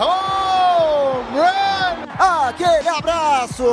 Home run! Aquele abraço!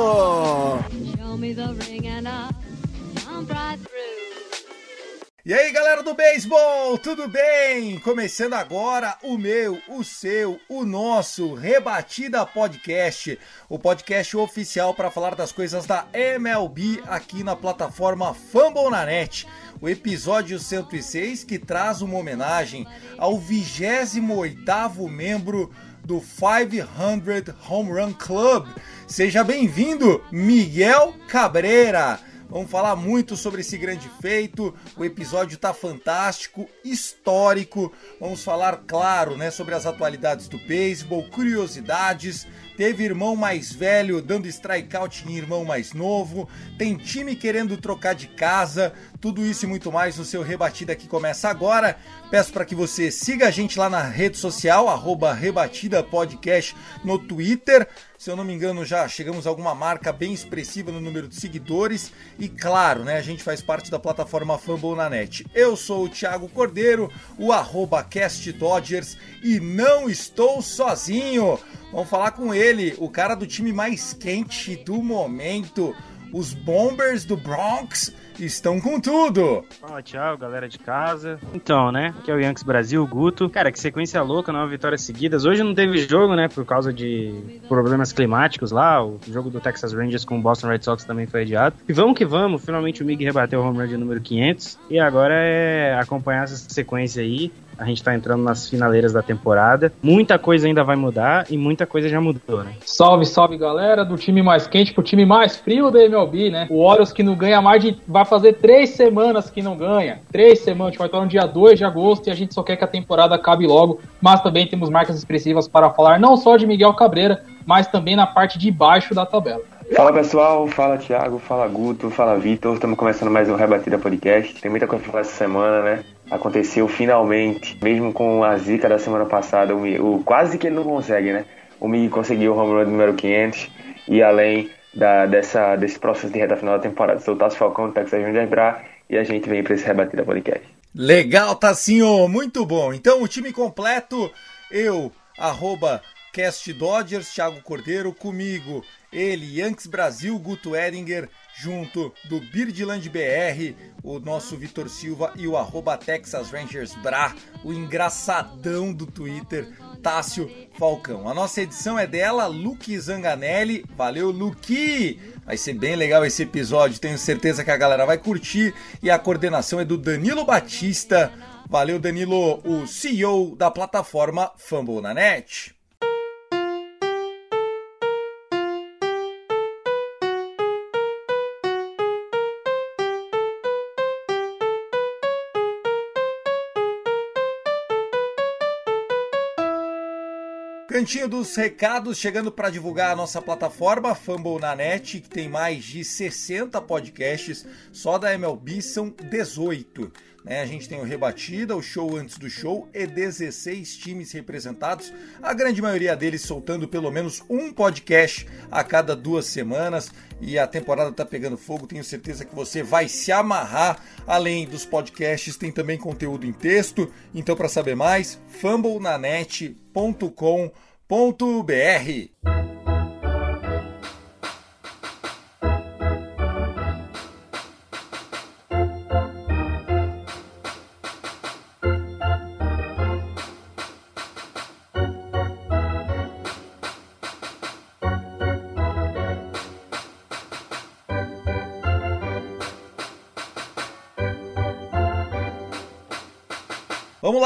E aí, galera do beisebol, tudo bem? Começando agora o meu, o seu, o nosso Rebatida Podcast, o podcast oficial para falar das coisas da MLB aqui na plataforma Fumble na Net. O episódio 106 que traz uma homenagem ao 28º membro do 500 Home Run Club. Seja bem-vindo, Miguel Cabreira. Vamos falar muito sobre esse grande feito. O episódio tá fantástico, histórico. Vamos falar, claro, né, sobre as atualidades do beisebol, curiosidades. Teve irmão mais velho dando strikeout em irmão mais novo. Tem time querendo trocar de casa. Tudo isso e muito mais no seu Rebatida que começa agora. Peço para que você siga a gente lá na rede social, arroba Rebatida Podcast no Twitter. Se eu não me engano, já chegamos a alguma marca bem expressiva no número de seguidores. E claro, né, a gente faz parte da plataforma Fumble na net. Eu sou o Thiago Cordeiro, o arroba Cast Dodgers, e não estou sozinho. Vamos falar com ele, o cara do time mais quente do momento. Os Bombers do Bronx estão com tudo. Fala, Thiago, galera de casa. Então, né? Aqui é o Yankees Brasil, o Guto. Cara, que sequência louca, nove vitórias seguidas. Hoje não teve jogo, né? Por causa de problemas climáticos lá. O jogo do Texas Rangers com o Boston Red Sox também foi adiado. E vamos que vamos. Finalmente o Mig rebateu o home run de número 500. E agora é acompanhar essa sequência aí. A gente tá entrando nas finaleiras da temporada. Muita coisa ainda vai mudar e muita coisa já mudou, né? Salve, salve galera, do time mais quente pro time mais frio da MLB, né? O Orioles que não ganha mais de. vai fazer três semanas que não ganha. Três semanas, a gente vai estar no dia 2 de agosto e a gente só quer que a temporada acabe logo. Mas também temos marcas expressivas para falar não só de Miguel Cabreira, mas também na parte de baixo da tabela. Fala pessoal, fala Thiago, fala Guto, fala Vitor. Estamos começando mais um Rebatida Podcast. Tem muita coisa pra falar essa semana, né? Aconteceu finalmente, mesmo com a zica da semana passada, o, o quase que ele não consegue, né? O Mig conseguiu o home run número 500 e além da, dessa, desse processo de reta final da temporada, soltar o Falcão, Texas Rangers Bra e a gente vem para esse Rebatida Podcast. Legal, Tassinho, muito bom. Então, o time completo, eu, arroba Cast Dodgers, Thiago Cordeiro, comigo, ele, Yankees Brasil, Guto Edinger, junto do Birdland BR, o nosso Vitor Silva e o arroba Texas Rangers Bra, o engraçadão do Twitter, Tássio Falcão. A nossa edição é dela, Luque Zanganelli. Valeu, Luque! Vai ser bem legal esse episódio, tenho certeza que a galera vai curtir. E a coordenação é do Danilo Batista. Valeu, Danilo, o CEO da plataforma Fumble na Net. Cantinho dos recados, chegando para divulgar a nossa plataforma Fumble na Net, que tem mais de 60 podcasts, só da MLB são 18. Né? A gente tem o Rebatida, o show antes do show e 16 times representados, a grande maioria deles soltando pelo menos um podcast a cada duas semanas. E a temporada tá pegando fogo, tenho certeza que você vai se amarrar. Além dos podcasts, tem também conteúdo em texto. Então, para saber mais, fumblenanet.com.br. Vamos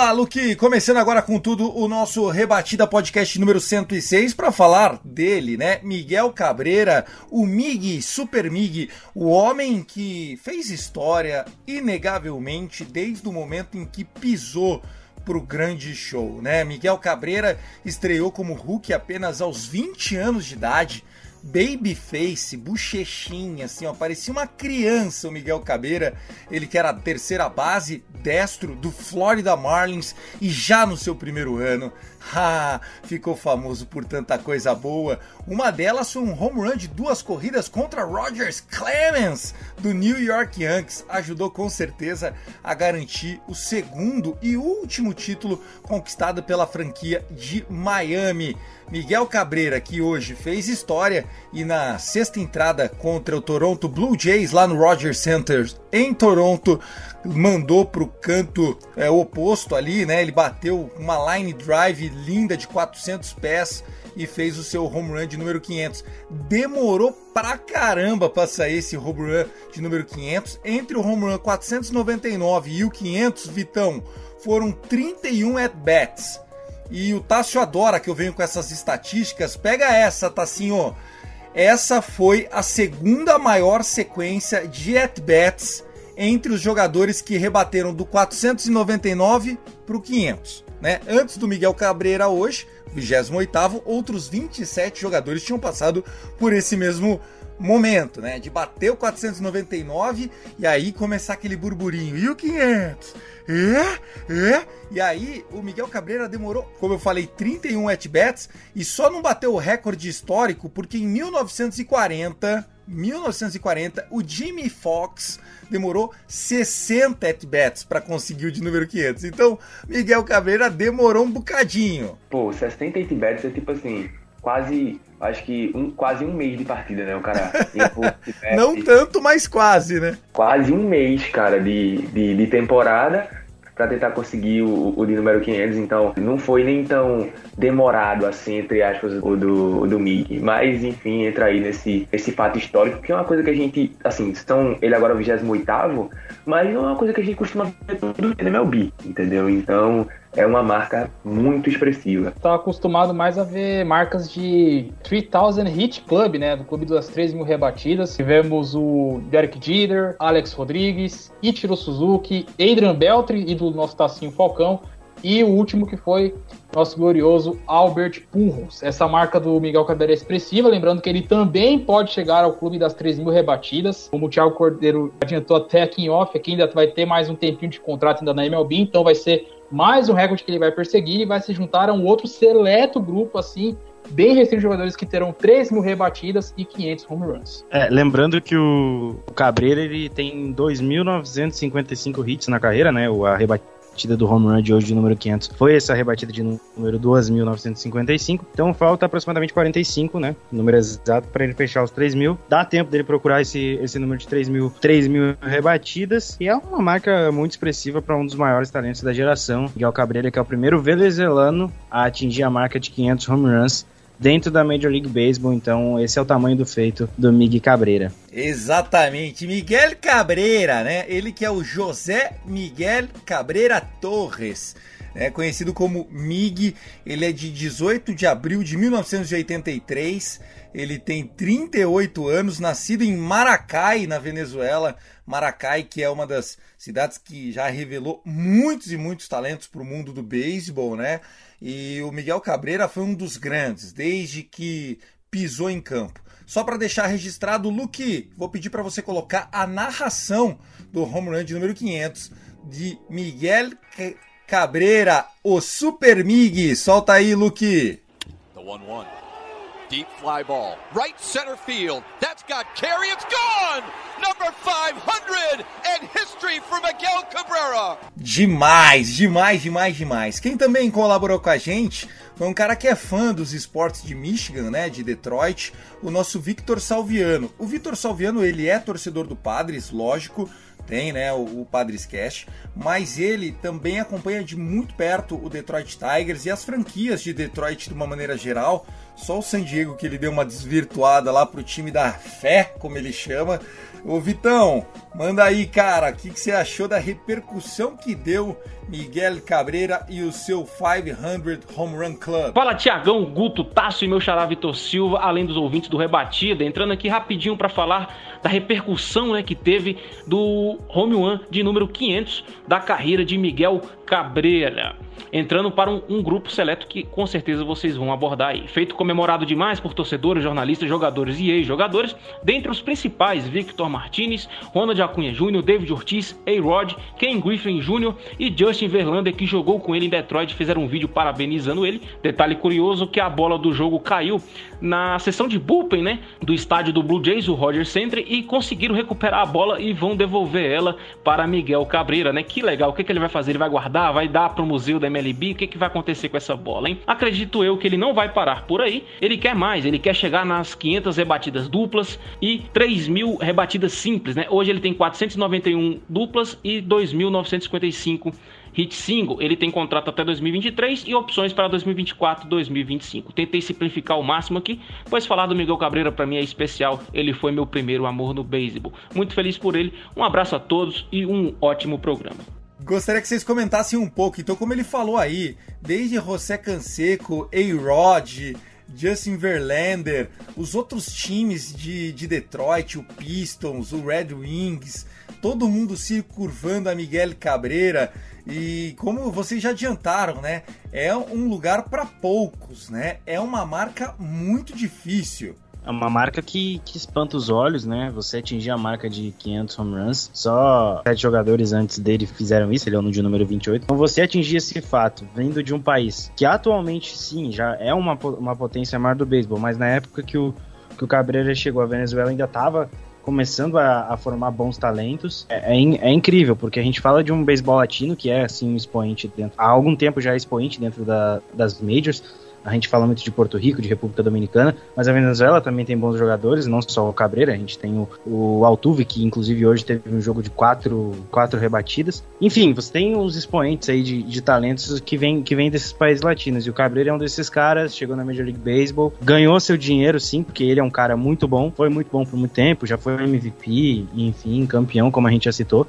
lá, Luque, começando agora com tudo o nosso Rebatida Podcast número 106 para falar dele, né? Miguel Cabreira, o Mig, Super Mig, o homem que fez história inegavelmente desde o momento em que pisou pro grande show, né? Miguel Cabreira estreou como Hulk apenas aos 20 anos de idade babyface, bochechinha, assim, ó, parecia uma criança o Miguel Cabeira, ele que era a terceira base, destro do Florida Marlins e já no seu primeiro ano, ah, ficou famoso por tanta coisa boa. Uma delas foi um home run de duas corridas contra Rogers Clemens do New York Yankees, ajudou com certeza a garantir o segundo e último título conquistado pela franquia de Miami. Miguel Cabreira, que hoje fez história e na sexta entrada contra o Toronto Blue Jays lá no Rogers Center em Toronto, mandou para o canto é, oposto ali, né? Ele bateu uma line drive linda de 400 pés e fez o seu home run de número 500. Demorou pra caramba para sair esse home run de número 500. Entre o home run 499 e o 500, Vitão, foram 31 at-bats. E o Tássio adora que eu venho com essas estatísticas. Pega essa, Tassinho. Essa foi a segunda maior sequência de at-bats entre os jogadores que rebateram do 499 para o 500. Né? Antes do Miguel Cabreira hoje, 28º, outros 27 jogadores tinham passado por esse mesmo momento, né? De bater o 499 e aí começar aquele burburinho. E o 500? É? É? E aí o Miguel Cabreira demorou, como eu falei, 31 at-bats e só não bateu o recorde histórico porque em 1940, 1940, o Jimmy Fox demorou 60 at-bats para conseguir o de número 500. Então, Miguel Cabreira demorou um bocadinho. Pô, 60 at-bats é tipo assim, quase acho que um, quase um mês de partida, né? O cara. Não tanto, mas quase, né? Quase um mês, cara, de, de, de temporada para tentar conseguir o, o de número 500. Então, não foi nem tão demorado assim, entre aspas, o do, o do Mickey. Mas, enfim, entra aí nesse, nesse fato histórico, que é uma coisa que a gente, assim, estão, ele agora é o 28, mas não é uma coisa que a gente costuma ver tudo no MLB, entendeu? Então, é uma marca muito expressiva. Tá acostumado mais a ver marcas de 3000 Hit Club, né? Do clube das 3 mil rebatidas. Tivemos o Derek Jeter, Alex Rodrigues, Ichiro Suzuki, Adrian Beltri e do nosso Tacinho Falcão. E o último que foi nosso glorioso Albert Pujols. Essa marca do Miguel Cabreira é expressiva, lembrando que ele também pode chegar ao clube das 3 mil rebatidas. Como o Thiago Cordeiro adiantou até aqui em off, aqui ainda vai ter mais um tempinho de contrato ainda na MLB, então vai ser mais um recorde que ele vai perseguir e vai se juntar a um outro seleto grupo, assim, bem restrito de jogadores que terão 3 mil rebatidas e 500 home runs. É, lembrando que o, o Cabreira ele tem 2.955 hits na carreira, né? A rebatida rebatida do home run de hoje de número 500 foi essa rebatida de número 2.955. Então falta aproximadamente 45, né? Número exato para ele fechar os 3 mil. Dá tempo dele procurar esse, esse número de 3 mil, 3 mil rebatidas. E é uma marca muito expressiva para um dos maiores talentos da geração, Miguel Cabreira, que é o primeiro venezuelano a atingir a marca de 500 home runs dentro da Major League Baseball. Então, esse é o tamanho do feito do Miguel Cabreira. Exatamente, Miguel Cabreira, né? Ele que é o José Miguel Cabreira Torres. É conhecido como Mig, ele é de 18 de abril de 1983, ele tem 38 anos, nascido em Maracay, na Venezuela. Maracay, que é uma das cidades que já revelou muitos e muitos talentos para o mundo do beisebol, né? E o Miguel Cabreira foi um dos grandes, desde que pisou em campo. Só para deixar registrado, Luke, vou pedir para você colocar a narração do home run de número 500 de Miguel Cabreira, o Super Mig. Solta aí, Luke. The 1-1. Deep fly ball. Right center field. That's got carry. It's gone! Number 500 and history for Miguel Cabrera. Demais, demais, demais, demais. Quem também colaborou com a gente foi um cara que é fã dos esportes de Michigan, né, de Detroit, o nosso Victor Salviano. O Victor Salviano, ele é torcedor do Padres, lógico, tem né, o, o Padres Cash, mas ele também acompanha de muito perto o Detroit Tigers e as franquias de Detroit de uma maneira geral. Só o San Diego que ele deu uma desvirtuada lá pro time da fé, como ele chama. Ô Vitão, manda aí, cara, o que, que, você achou da repercussão que deu Miguel Cabreira e o seu 500 Home Run Club? Fala, Tiagão, Guto, Tasso e meu xará Vitor Silva, além dos ouvintes do Rebatida, entrando aqui rapidinho para falar da repercussão né, que teve do Home Run de número 500 da carreira de Miguel Cabreira entrando para um, um, grupo seleto que com certeza vocês vão abordar aí. Feito comemorado demais por torcedores, jornalistas, jogadores e ex-jogadores, dentre os principais, Victor Martinez, Ronald Acunha Jr., David Ortiz, A-Rod, Ken Griffin Jr. e Justin Verlander, que jogou com ele em Detroit, fizeram um vídeo parabenizando ele. Detalhe curioso que a bola do jogo caiu na sessão de bullpen, né, do estádio do Blue Jays, o Roger Center, e conseguiram recuperar a bola e vão devolver ela para Miguel Cabreira, né? Que legal. O que, que ele vai fazer? Ele vai guardar? Vai dar para o museu da MLB? O que, que vai acontecer com essa bola, hein? Acredito eu que ele não vai parar por aí. Ele quer mais. Ele quer chegar nas 500 rebatidas duplas e 3 mil rebatidas simples, né? Hoje ele tem 491 duplas e 2.955 Hit Single, ele tem contrato até 2023 e opções para 2024 2025. Tentei simplificar o máximo aqui, pois falar do Miguel Cabreira para mim é especial. Ele foi meu primeiro amor no beisebol. Muito feliz por ele. Um abraço a todos e um ótimo programa. Gostaria que vocês comentassem um pouco. Então, como ele falou aí, desde José Canseco, A-Rod, Justin Verlander, os outros times de, de Detroit, o Pistons, o Red Wings, todo mundo se curvando a Miguel Cabreira. E como vocês já adiantaram, né? É um lugar para poucos, né? É uma marca muito difícil. É uma marca que, que espanta os olhos, né? Você atingir a marca de 500 home runs. Só sete jogadores antes dele fizeram isso, ele é o de número 28. Então você atingir esse fato, vindo de um país que atualmente, sim, já é uma, uma potência maior do beisebol, mas na época que o, que o Cabreira chegou, a Venezuela ainda estava começando a, a, formar bons talentos. É, é, é, incrível, porque a gente fala de um beisebol latino que é, assim, um expoente dentro. Há algum tempo já é expoente dentro da, das majors, a gente fala muito de Porto Rico, de República Dominicana, mas a Venezuela também tem bons jogadores, não só o Cabreira, a gente tem o, o Altuve, que inclusive hoje teve um jogo de quatro, quatro rebatidas. Enfim, você tem os expoentes aí de, de talentos que vêm que vem desses países latinos, e o Cabreira é um desses caras, chegou na Major League Baseball, ganhou seu dinheiro sim, porque ele é um cara muito bom, foi muito bom por muito tempo, já foi MVP, enfim, campeão, como a gente já citou.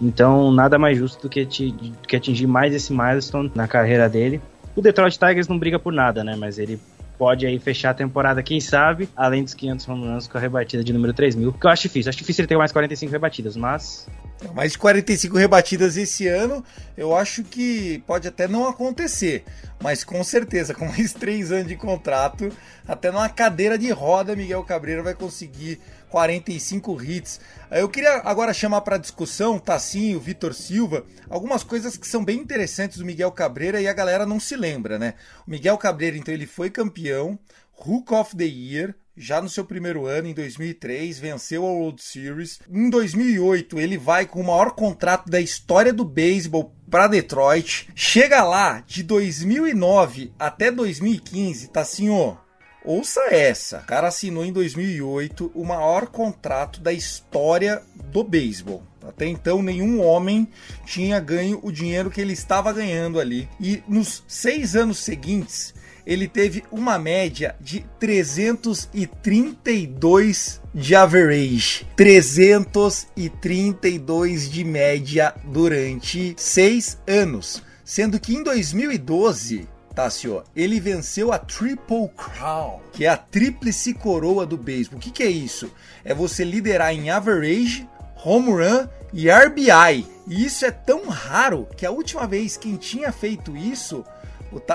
Então, nada mais justo do que, te, do que atingir mais esse milestone na carreira dele. O Detroit Tigers não briga por nada, né? Mas ele pode aí fechar a temporada, quem sabe, além dos 500 home runs com a rebatida de número 3 mil, que eu acho difícil. Acho difícil ele ter mais 45 rebatidas, mas... Mais de 45 rebatidas esse ano, eu acho que pode até não acontecer, mas com certeza, com mais 3 anos de contrato, até numa cadeira de roda, Miguel Cabreira vai conseguir 45 hits. Eu queria agora chamar para discussão Tassinho, Vitor Silva, algumas coisas que são bem interessantes do Miguel Cabreira e a galera não se lembra, né? O Miguel Cabreira, então, ele foi campeão, Hook of the Year, já no seu primeiro ano, em 2003, venceu a World Series. Em 2008, ele vai com o maior contrato da história do beisebol para Detroit. Chega lá, de 2009 até 2015, tá Ouça essa. O cara assinou em 2008 o maior contrato da história do beisebol. Até então, nenhum homem tinha ganho o dinheiro que ele estava ganhando ali. E nos seis anos seguintes, ele teve uma média de 332 de average. 332 de média durante seis anos. Sendo que em 2012 Tássio, ele venceu a Triple Crown, que é a tríplice coroa do beisebol. O que, que é isso? É você liderar em average, home run e RBI. E isso é tão raro que a última vez quem tinha feito isso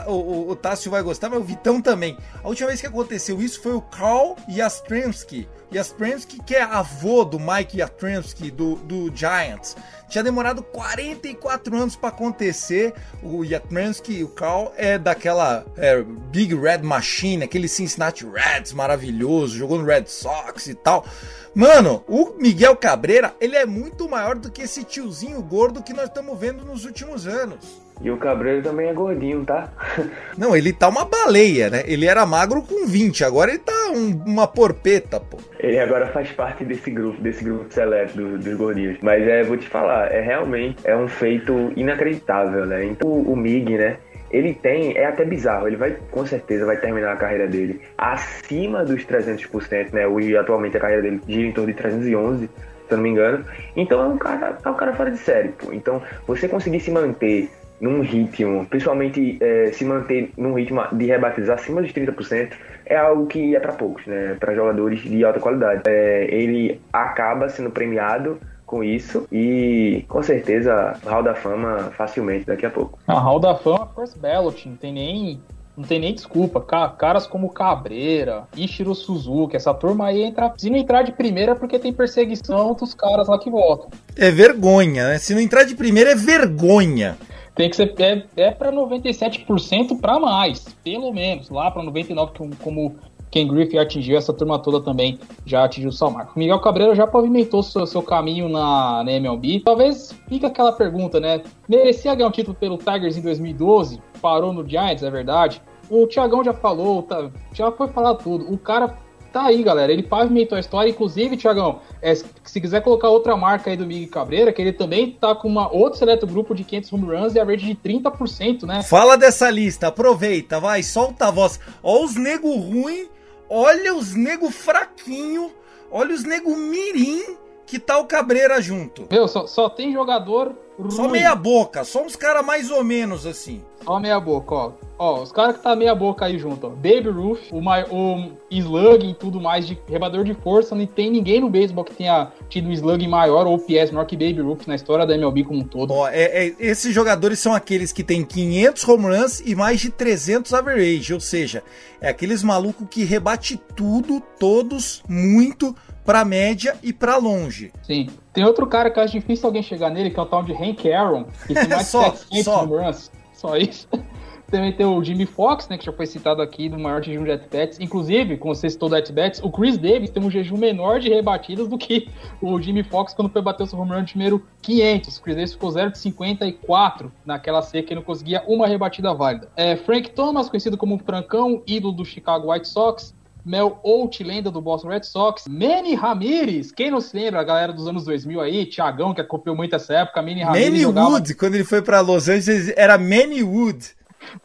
o, o, o Tássio vai gostar, mas o Vitão também. A última vez que aconteceu isso foi o Carl Yastrzemski. Yastrzemski, que é avô do Mike Yastrzemski, do, do Giants. Tinha demorado 44 anos para acontecer. O Yastrzemski, o Carl, é daquela é, Big Red Machine, aquele Cincinnati Reds maravilhoso, jogou no Red Sox e tal. Mano, o Miguel Cabreira, ele é muito maior do que esse tiozinho gordo que nós estamos vendo nos últimos anos. E o Cabreiro também é gordinho, tá? Não, ele tá uma baleia, né? Ele era magro com 20, agora ele tá um, uma porpeta, pô. Ele agora faz parte desse grupo, desse grupo seleto dos, gordinhos. Mas é, vou te falar, é realmente é um feito inacreditável, né? Então o, o Mig, né? Ele tem, é até bizarro, ele vai, com certeza, vai terminar a carreira dele acima dos 300%, né? O, atualmente a carreira dele gira em torno de 311, se eu não me engano. Então é um cara, é um cara fora de série, pô. Então, você conseguir se manter num ritmo, principalmente é, se manter num ritmo de rebates acima dos 30%, é algo que é para poucos, né? Para jogadores de alta qualidade. É, ele acaba sendo premiado com isso e com certeza Hall da Fama facilmente daqui a pouco. A Hall da Fama, first ballot, não tem nem não tem nem desculpa. Caras como Cabreira, Ishiro Suzuki, essa turma aí entra. Se não entrar de primeira é porque tem perseguição dos caras lá que votam. É vergonha, né? Se não entrar de primeira é vergonha. Tem que ser. É, é para 97% para mais, pelo menos. Lá para 99%, como Ken Griffey atingiu, essa turma toda também já atingiu o seu marco. Miguel Cabreira já pavimentou seu, seu caminho na, na MLB. Talvez fica aquela pergunta, né? Merecia ganhar um título pelo Tigers em 2012? Parou no Giants, é verdade? O Thiagão já falou, tá, já foi falar tudo. O cara tá aí, galera. Ele pavimentou a história. Inclusive, Tiagão, é, se quiser colocar outra marca aí do Miguel Cabreira, que ele também tá com uma outro seleto grupo de 500 home runs e a rate de 30%, né? Fala dessa lista, aproveita, vai, solta a voz. Ó os nego ruim Olha os nego fraquinho, olha os nego mirim que tá o Cabreira junto. Meu, só, só tem jogador ruim. Só meia boca, só uns caras mais ou menos assim. Só meia boca, ó. Ó, os caras que tá meia boca aí junto, ó. Baby Ruth, o, o slug e tudo mais de rebador de força. Não tem ninguém no beisebol que tenha tido um slug maior ou PS maior que Baby Ruth na história da MLB como um todo. Ó, é, é, esses jogadores são aqueles que tem 500 home runs e mais de 300 average. Ou seja, é aqueles malucos que rebate tudo, todos, muito pra média e pra longe. Sim. Tem outro cara que acho difícil alguém chegar nele, que é o tal de Hank Aaron, que tem mais só, de 700 só. runs. Só isso. Também tem o Jimmy Fox, né, que já foi citado aqui, do maior jejum de at-bats. Inclusive, como você citou do at-bats, o Chris Davis tem um jejum menor de rebatidas do que o Jimmy Fox quando foi bater o seu home run número 500. O Chris Davis ficou 0 de 54 naquela seca e não conseguia uma rebatida válida. É, Frank Thomas, conhecido como Francão, ídolo do Chicago White Sox. Mel Out, lenda do Boston Red Sox. Manny Ramirez, quem não se lembra, a galera dos anos 2000 aí, Thiagão, que acompanhou muito essa época, Manny Ramirez Manny jogava... Wood, quando ele foi pra Los Angeles, era Manny Wood.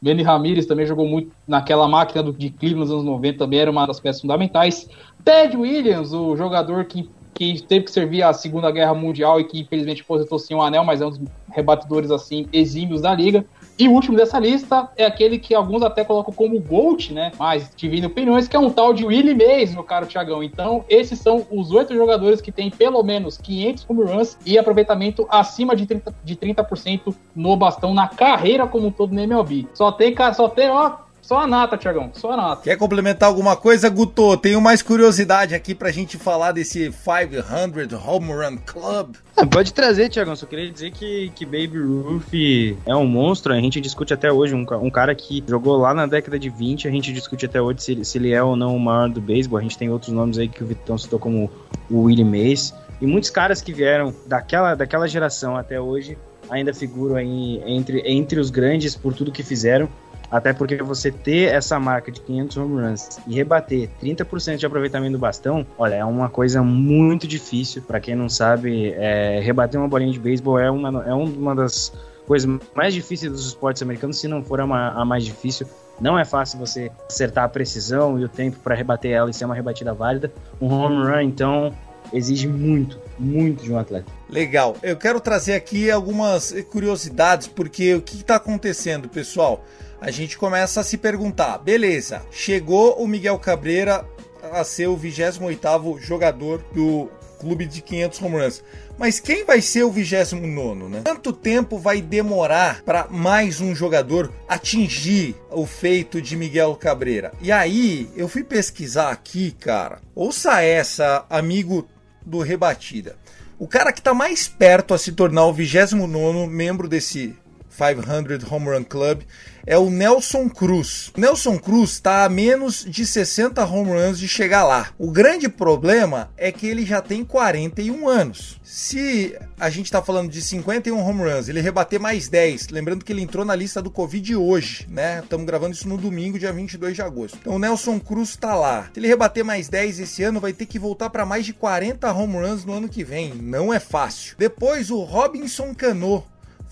Manny Ramirez também jogou muito naquela máquina do, de Cleveland nos anos 90, também era uma das peças fundamentais. Ted Williams, o jogador que, que teve que servir a Segunda Guerra Mundial e que infelizmente aposentou sem um anel, mas é um dos rebatedores assim exímios da liga. E o último dessa lista é aquele que alguns até colocam como GOAT, né? Mas divino opiniões, que é um tal de Willie Mays, meu caro Thiagão. Então, esses são os oito jogadores que têm pelo menos 500 home runs e aproveitamento acima de 30%, de 30% no bastão na carreira como um todo no MLB. Só tem, só tem, ó, só a nata, Thiagão, só a nata. Quer complementar alguma coisa, Guto? Tenho mais curiosidade aqui pra gente falar desse 500 Home Run Club. Ah, pode trazer, Thiagão. Só queria dizer que, que Baby Ruth é um monstro. A gente discute até hoje. Um, um cara que jogou lá na década de 20. A gente discute até hoje se, se ele é ou não o maior do beisebol. A gente tem outros nomes aí que o Vitão citou, como o Willie Mays. E muitos caras que vieram daquela, daquela geração até hoje ainda figuram aí entre, entre os grandes por tudo que fizeram. Até porque você ter essa marca de 500 home runs e rebater 30% de aproveitamento do bastão, olha, é uma coisa muito difícil. Para quem não sabe, é, rebater uma bolinha de beisebol é uma, é uma das coisas mais difíceis dos esportes americanos, se não for a, a mais difícil. Não é fácil você acertar a precisão e o tempo para rebater ela e ser uma rebatida válida. Um home run, então, exige muito, muito de um atleta. Legal. Eu quero trazer aqui algumas curiosidades, porque o que está acontecendo, pessoal? A gente começa a se perguntar, beleza, chegou o Miguel Cabreira a ser o 28º jogador do clube de 500 home runs. Mas quem vai ser o 29, né? Quanto tempo vai demorar para mais um jogador atingir o feito de Miguel Cabreira? E aí, eu fui pesquisar aqui, cara. Ouça essa, amigo do Rebatida. O cara que está mais perto a se tornar o 29 membro desse 500 Home Run Club é o Nelson Cruz. Nelson Cruz está a menos de 60 home runs de chegar lá. O grande problema é que ele já tem 41 anos. Se a gente está falando de 51 home runs, ele rebater mais 10, lembrando que ele entrou na lista do Covid hoje, né? Estamos gravando isso no domingo, dia 22 de agosto. Então o Nelson Cruz está lá. Se ele rebater mais 10 esse ano, vai ter que voltar para mais de 40 home runs no ano que vem. Não é fácil. Depois o Robinson Cano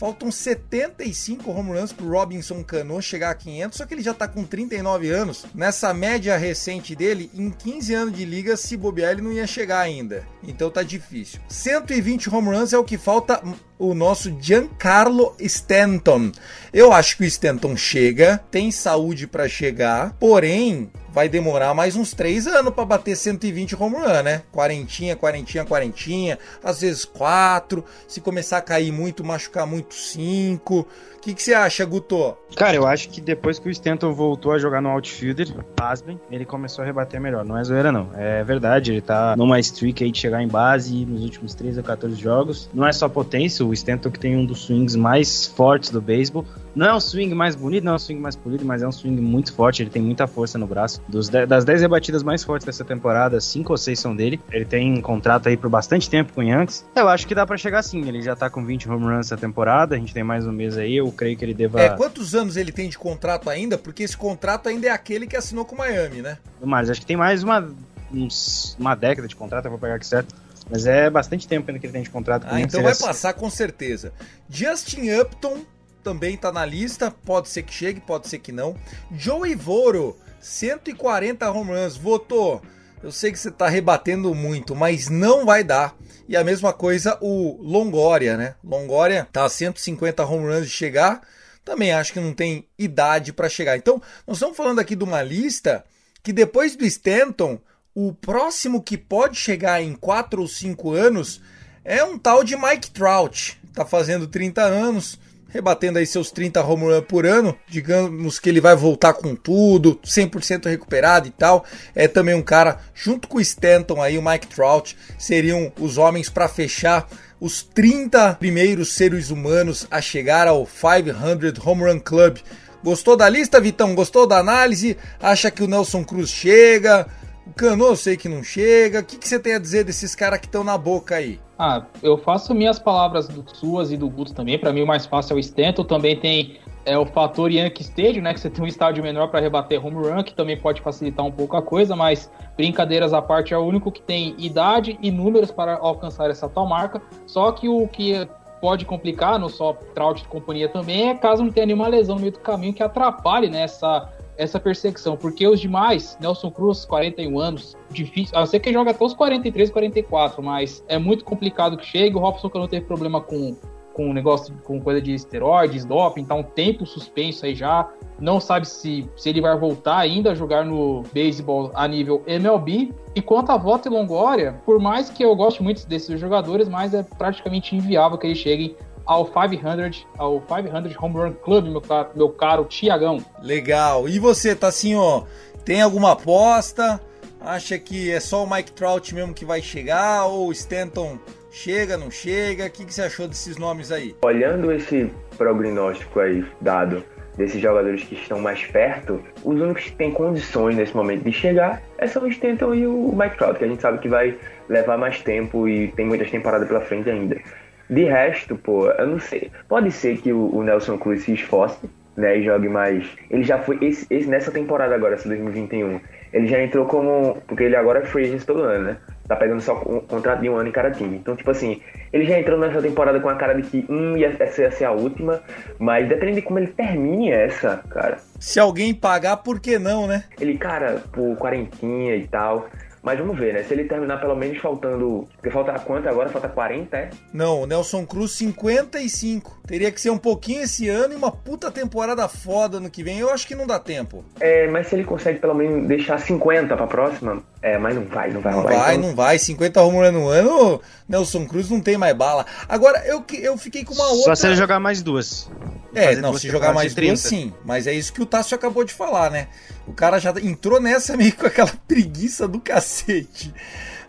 Faltam 75 home runs pro Robinson Cano chegar a 500, só que ele já tá com 39 anos. Nessa média recente dele, em 15 anos de liga, se bobear, ele não ia chegar ainda. Então tá difícil. 120 home runs é o que falta o nosso Giancarlo Stanton. Eu acho que o Stanton chega, tem saúde para chegar, porém vai demorar mais uns três anos para bater 120 home run, né? Quarentinha, quarentinha, quarentinha, às vezes quatro. Se começar a cair muito, machucar muito, cinco. O que, você acha, Guto? Cara, eu acho que depois que o Stanton voltou a jogar no outfielder, pasmem, ele começou a rebater melhor. Não é zoeira, não. É verdade, ele tá numa streak aí de chegar em base nos últimos 13 a 14 jogos. Não é só potência, o Stanton que tem um dos swings mais fortes do beisebol. Não é um swing mais bonito, não é um swing mais polido, mas é um swing muito forte, ele tem muita força no braço. Dos das 10 rebatidas mais fortes dessa temporada, 5 ou 6 são dele. Ele tem um contrato aí por bastante tempo com o Yankees. Eu acho que dá para chegar sim, ele já tá com 20 home runs essa temporada, a gente tem mais um mês aí, creio que ele deva... É, quantos anos ele tem de contrato ainda? Porque esse contrato ainda é aquele que assinou com o Miami, né? Mas acho que tem mais uma, uns, uma década de contrato, eu vou pegar aqui certo. Mas é bastante tempo ainda que ele tem de contrato com ah, então vai passar com certeza. Justin Upton também tá na lista, pode ser que chegue, pode ser que não. Joey Voro 140 home runs. Votou. Eu sei que você está rebatendo muito, mas não vai dar. E a mesma coisa o Longoria, né? Longoria tá a 150 home runs de chegar. Também acho que não tem idade para chegar. Então, nós estamos falando aqui de uma lista que depois do Stanton, o próximo que pode chegar em 4 ou 5 anos é um tal de Mike Trout. Tá fazendo 30 anos, rebatendo aí seus 30 home run por ano, digamos que ele vai voltar com tudo, 100% recuperado e tal. É também um cara, junto com o Stanton aí, o Mike Trout, seriam os homens para fechar os 30 primeiros seres humanos a chegar ao 500 Home Run Club. Gostou da lista, Vitão? Gostou da análise? Acha que o Nelson Cruz chega? O Cano eu sei que não chega. O que, que você tem a dizer desses caras que estão na boca aí? Ah, eu faço minhas palavras suas e do Guto também. Para mim, o mais fácil é o Stanton. Também tem é, o fator Yankee Stadium, né? Que você tem um estádio menor para rebater home run, que também pode facilitar um pouco a coisa. Mas, brincadeiras à parte, é o único que tem idade e números para alcançar essa tal marca. Só que o que pode complicar, não só Trout e companhia também, é caso não tenha nenhuma lesão no meio do caminho que atrapalhe nessa né, essa perseguição, porque os demais, Nelson Cruz, 41 anos, difícil, a ser que joga até os 43, 44, mas é muito complicado que chegue. O Robson que não teve problema com com negócio com coisa de esteroides, doping, tá um tempo suspenso aí já. Não sabe se, se ele vai voltar ainda a jogar no beisebol a nível MLB. E quanto a Volta e Longoria, por mais que eu goste muito desses jogadores, mas é praticamente inviável que eles cheguem ao 500, ao 500 Home Run Club, meu caro, meu caro Tiagão. Legal. E você, tá assim, ó, tem alguma aposta? Acha que é só o Mike Trout mesmo que vai chegar ou o Stanton chega, não chega? O que, que você achou desses nomes aí? Olhando esse prognóstico aí dado desses jogadores que estão mais perto, os únicos que têm condições nesse momento de chegar é são o Stanton e o Mike Trout, que a gente sabe que vai levar mais tempo e tem muitas temporadas pela frente ainda. De resto, pô, eu não sei. Pode ser que o, o Nelson Cruz se esforce, né, e jogue mais. Ele já foi esse, esse, nessa temporada agora, essa 2021. Ele já entrou como, porque ele agora é free agent todo ano, né? Tá pegando só um contrato de um ano em cada time. Então, tipo assim, ele já entrou nessa temporada com a cara de que hum, essa ia ser a última, mas depende de como ele termine essa, cara. Se alguém pagar, por que não, né? Ele, cara, por quarentinha e tal. Mas vamos ver, né? Se ele terminar pelo menos faltando. Porque falta quanto agora? Falta 40, é? Não, o Nelson Cruz 55. Teria que ser um pouquinho esse ano e uma puta temporada foda no que vem. Eu acho que não dá tempo. É, mas se ele consegue pelo menos deixar 50 pra próxima. É, mas não vai, não vai rolar. Não vai, então... não vai. 50 home no ano, Nelson Cruz não tem mais bala. Agora, eu, eu fiquei com uma outra. Só se ele jogar mais duas. É, não, se jogar mais duas, sim. Mas é isso que o Tássio acabou de falar, né? O cara já entrou nessa meio com aquela preguiça do cacete.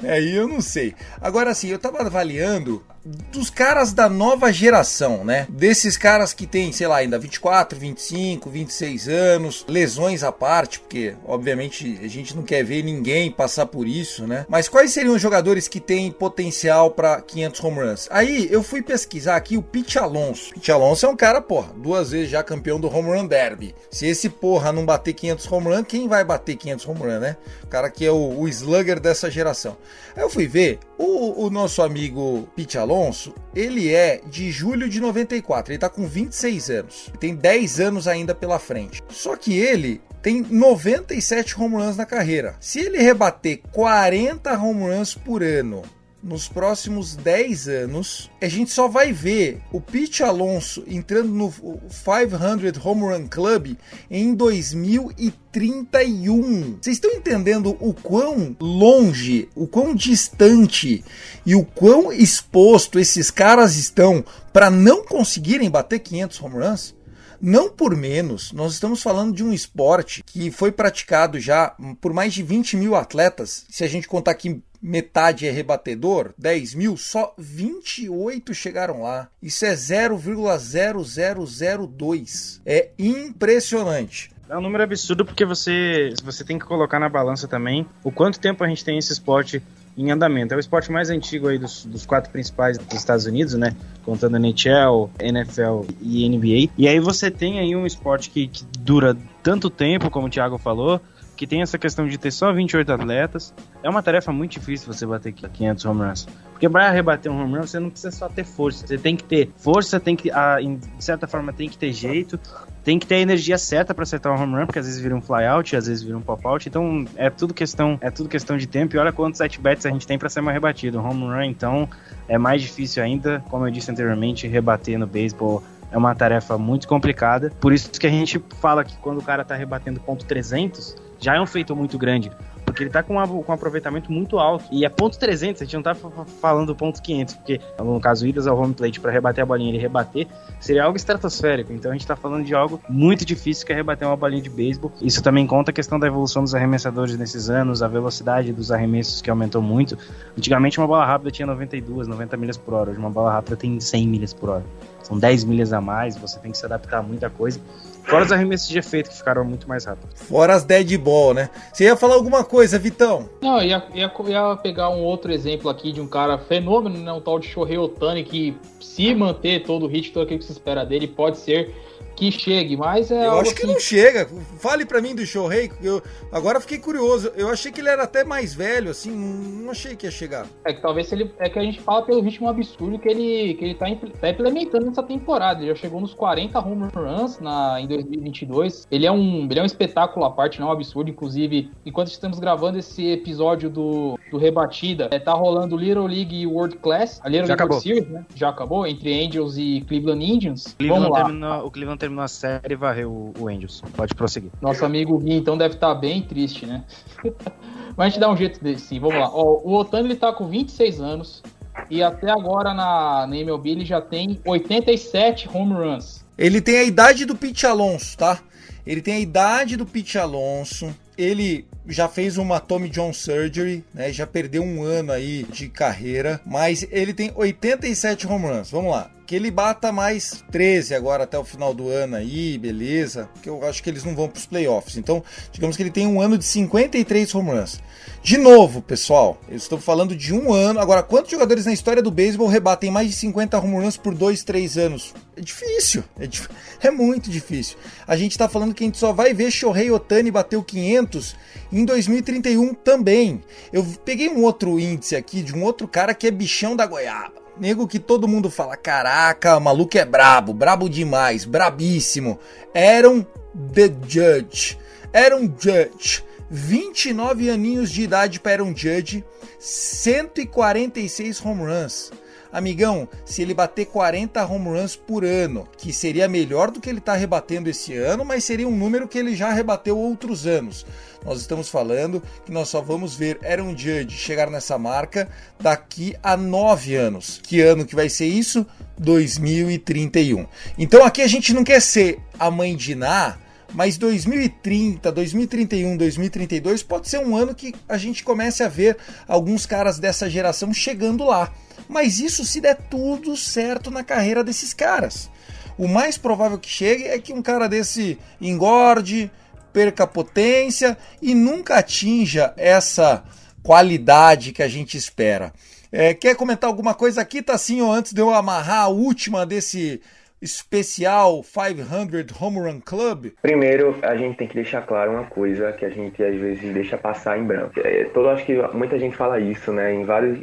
Aí eu não sei. Agora, assim, eu tava avaliando dos caras da nova geração, né? Desses caras que tem, sei lá, ainda 24, 25, 26 anos, lesões à parte, porque obviamente a gente não quer ver ninguém passar por isso, né? Mas quais seriam os jogadores que têm potencial para 500 home runs? Aí eu fui pesquisar aqui o Pete Alonso. Pete Alonso é um cara, porra, duas vezes já campeão do home run derby. Se esse porra não bater 500 home run, quem vai bater 500 home run, né? O cara que é o, o slugger dessa geração. Aí eu fui ver o, o nosso amigo Pete Alonso ele é de julho de 94, ele tá com 26 anos. Tem 10 anos ainda pela frente. Só que ele tem 97 home runs na carreira. Se ele rebater 40 home runs por ano nos próximos 10 anos, a gente só vai ver o Pete Alonso entrando no 500 Home Run Club em 2031. Vocês estão entendendo o quão longe, o quão distante e o quão exposto esses caras estão para não conseguirem bater 500 home runs? Não por menos, nós estamos falando de um esporte que foi praticado já por mais de 20 mil atletas. Se a gente contar que metade é rebatedor, 10 mil, só 28 chegaram lá. Isso é 0,0002. É impressionante. É um número absurdo porque você, você tem que colocar na balança também o quanto tempo a gente tem esse esporte em andamento. É o esporte mais antigo aí dos, dos quatro principais dos Estados Unidos, né? Contando NHL, NFL e NBA. E aí você tem aí um esporte que, que dura tanto tempo, como o Thiago falou, que tem essa questão de ter só 28 atletas. É uma tarefa muito difícil você bater 500 home runs. Porque para rebater um home run, você não precisa só ter força. Você tem que ter força, tem que, ah, de certa forma, tem que ter jeito, tem que ter a energia certa para acertar um home run, porque às vezes vira um flyout, às vezes vira um pop-out. Então é tudo questão, é tudo questão de tempo. E olha quantos at bats a gente tem para ser mais rebatido. Um home run, então, é mais difícil ainda. Como eu disse anteriormente, rebater no beisebol é uma tarefa muito complicada. Por isso que a gente fala que quando o cara tá rebatendo ponto 300, já é um feito muito grande. Porque ele tá com, uma, com um aproveitamento muito alto. E é ponto 300, a gente não tá falando ponto 500, porque no caso, idas ao home plate para rebater a bolinha e ele rebater, seria algo estratosférico. Então a gente tá falando de algo muito difícil que é rebater uma bolinha de beisebol. Isso também conta a questão da evolução dos arremessadores nesses anos, a velocidade dos arremessos que aumentou muito. Antigamente uma bola rápida tinha 92, 90 milhas por hora. Hoje uma bola rápida tem 100 milhas por hora. São 10 milhas a mais, você tem que se adaptar a muita coisa. Fora os arremessos de efeito que ficaram muito mais rápidos. Fora as dead ball, né? Você ia falar alguma coisa, Vitão? Não, ia, ia, ia pegar um outro exemplo aqui de um cara fenômeno, né? Um tal de Shohei Otani, que se manter todo o ritmo, tudo aquilo que se espera dele, pode ser que chegue, mas é. Eu acho que assim... não chega. Fale para mim do Shohei. Eu agora fiquei curioso. Eu achei que ele era até mais velho, assim. Não achei que ia chegar. É que talvez ele é que a gente fala pelo ritmo absurdo que ele que ele tá, tá implementando nessa temporada. Ele já chegou nos 40 home runs na em 2022. Ele é um ele é um espetáculo à parte, não é um absurdo. Inclusive, enquanto estamos gravando esse episódio do, do rebatida, é, tá rolando Little League World Class, a Little já League acabou. Series, né? Já acabou entre Angels e Cleveland Indians. Cleveland Vamos lá. Terminou, o Cleveland terminou a série e varreu o, o Angels. Pode prosseguir. Nosso amigo Gui, então, deve estar bem triste, né? Mas a gente dá um jeito desse, sim. Vamos lá. Ó, o Otani, ele tá com 26 anos e até agora na, na MLB ele já tem 87 home runs. Ele tem a idade do Pete Alonso, tá? Ele tem a idade do Pete Alonso. Ele já fez uma Tommy John Surgery, né? Já perdeu um ano aí de carreira, mas ele tem 87 home runs. Vamos lá. Que ele bata mais 13 agora até o final do ano aí, beleza? Que eu acho que eles não vão para os playoffs. Então, digamos que ele tem um ano de 53 home runs. De novo, pessoal, eu estou falando de um ano. Agora, quantos jogadores na história do beisebol rebatem mais de 50 home runs por 2, 3 anos? É difícil, é, dif... é muito difícil. A gente está falando que a gente só vai ver Shohei Otani bater o 500 em 2031 também. Eu peguei um outro índice aqui de um outro cara que é bichão da goiaba. Nego que todo mundo fala, caraca, o maluco é brabo, brabo demais, brabíssimo. Aaron The Judge. Aaron Judge. 29 aninhos de idade para Aaron Judge, 146 home runs. Amigão, se ele bater 40 home runs por ano, que seria melhor do que ele está rebatendo esse ano, mas seria um número que ele já rebateu outros anos. Nós estamos falando que nós só vamos ver Aaron Judge chegar nessa marca daqui a nove anos. Que ano que vai ser isso? 2031. Então aqui a gente não quer ser a mãe de Ná, mas 2030, 2031, 2032 pode ser um ano que a gente comece a ver alguns caras dessa geração chegando lá. Mas isso se der tudo certo na carreira desses caras. O mais provável que chegue é que um cara desse engorde, perca potência e nunca atinja essa qualidade que a gente espera. É, quer comentar alguma coisa aqui, Tassinho, antes de eu amarrar a última desse especial 500 Home Run Club? Primeiro, a gente tem que deixar claro uma coisa que a gente às vezes deixa passar em branco. É, todo, acho que muita gente fala isso, né? Em vários,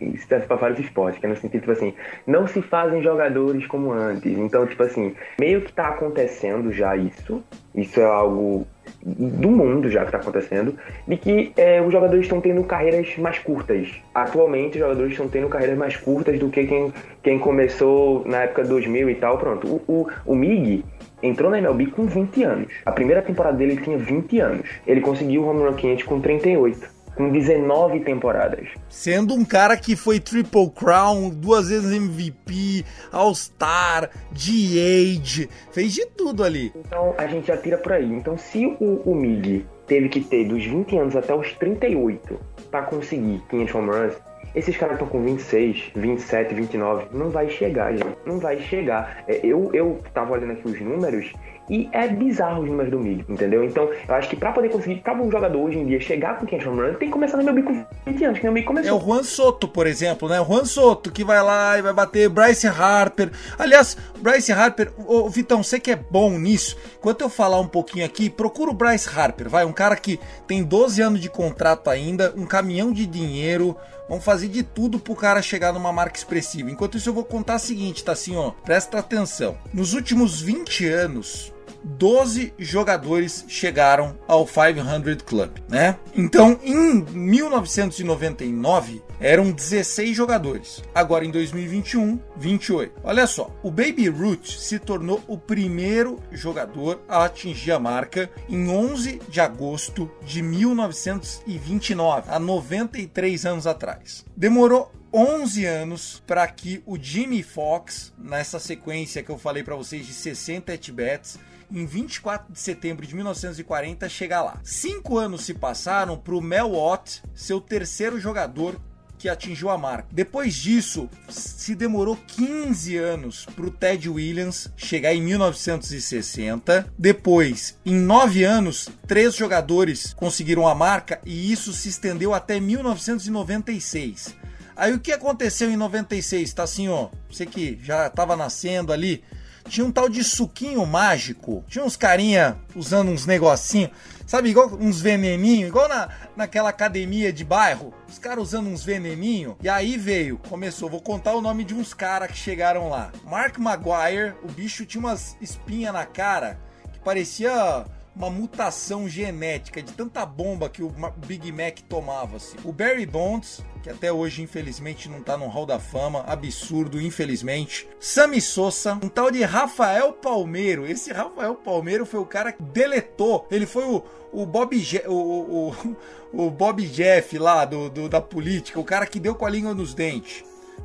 para vários esportes, que é no sentido tipo assim, não se fazem jogadores como antes. Então, tipo assim, meio que tá acontecendo já isso. Isso é algo do mundo já que está acontecendo, de que é, os jogadores estão tendo carreiras mais curtas. Atualmente, os jogadores estão tendo carreiras mais curtas do que quem, quem começou na época 2000 e tal. Pronto, o, o, o Mig entrou na MLB com 20 anos. A primeira temporada dele ele tinha 20 anos. Ele conseguiu o home run 500 com 38 com 19 temporadas. Sendo um cara que foi Triple Crown, duas vezes MVP, All-Star, DH, fez de tudo ali. Então a gente já tira por aí. Então se o, o Mig teve que ter dos 20 anos até os 38 para conseguir 500 home runs, esses caras estão com 26, 27, 29. Não vai chegar, gente. Não vai chegar. É, eu, eu tava olhando aqui os números e é bizarro os números do Mig, entendeu? Então, eu acho que pra poder conseguir, pra um jogador hoje em dia chegar com 500 home runs, tem que começar no meu bico 20 anos, que meu bico começou. É o Juan Soto, por exemplo, né? O Juan Soto que vai lá e vai bater Bryce Harper. Aliás, Bryce Harper, ô, Vitão, você que é bom nisso, enquanto eu falar um pouquinho aqui, procura o Bryce Harper, vai, um cara que tem 12 anos de contrato ainda, um caminhão de dinheiro, Vamos fazer de tudo pro cara chegar numa marca expressiva. Enquanto isso, eu vou contar o seguinte, tá assim, ó. Presta atenção. Nos últimos 20 anos, 12 jogadores chegaram ao 500 Club, né? Então, em 1999, eram 16 jogadores. Agora, em 2021, 28. Olha só, o Baby Ruth se tornou o primeiro jogador a atingir a marca em 11 de agosto de 1929, há 93 anos atrás. Demorou 11 anos para que o Jimmy Fox, nessa sequência que eu falei para vocês de 60 at-bats, em 24 de setembro de 1940 chegar lá. Cinco anos se passaram para o Mel Ott ser o terceiro jogador que atingiu a marca. Depois disso, se demorou 15 anos para o Ted Williams chegar em 1960. Depois, em 9 anos, três jogadores conseguiram a marca e isso se estendeu até 1996. Aí o que aconteceu em 96? Tá assim, ó, você que já estava nascendo ali, tinha um tal de suquinho mágico. Tinha uns carinha usando uns negocinhos, sabe, igual uns veneninhos, igual na, naquela academia de bairro. Os caras usando uns veneninhos. E aí veio, começou, vou contar o nome de uns caras que chegaram lá. Mark Maguire, o bicho tinha umas espinhas na cara que parecia uma mutação genética de tanta bomba que o Big Mac tomava. -se. O Barry Bonds, que até hoje infelizmente não tá no Hall da Fama, absurdo, infelizmente. Sammy Sosa, um tal de Rafael Palmeiro. Esse Rafael Palmeiro foi o cara que deletou. Ele foi o, o Bob Je o, o, o, Bob Jeff lá do, do, da política, o cara que deu com a língua nos dentes.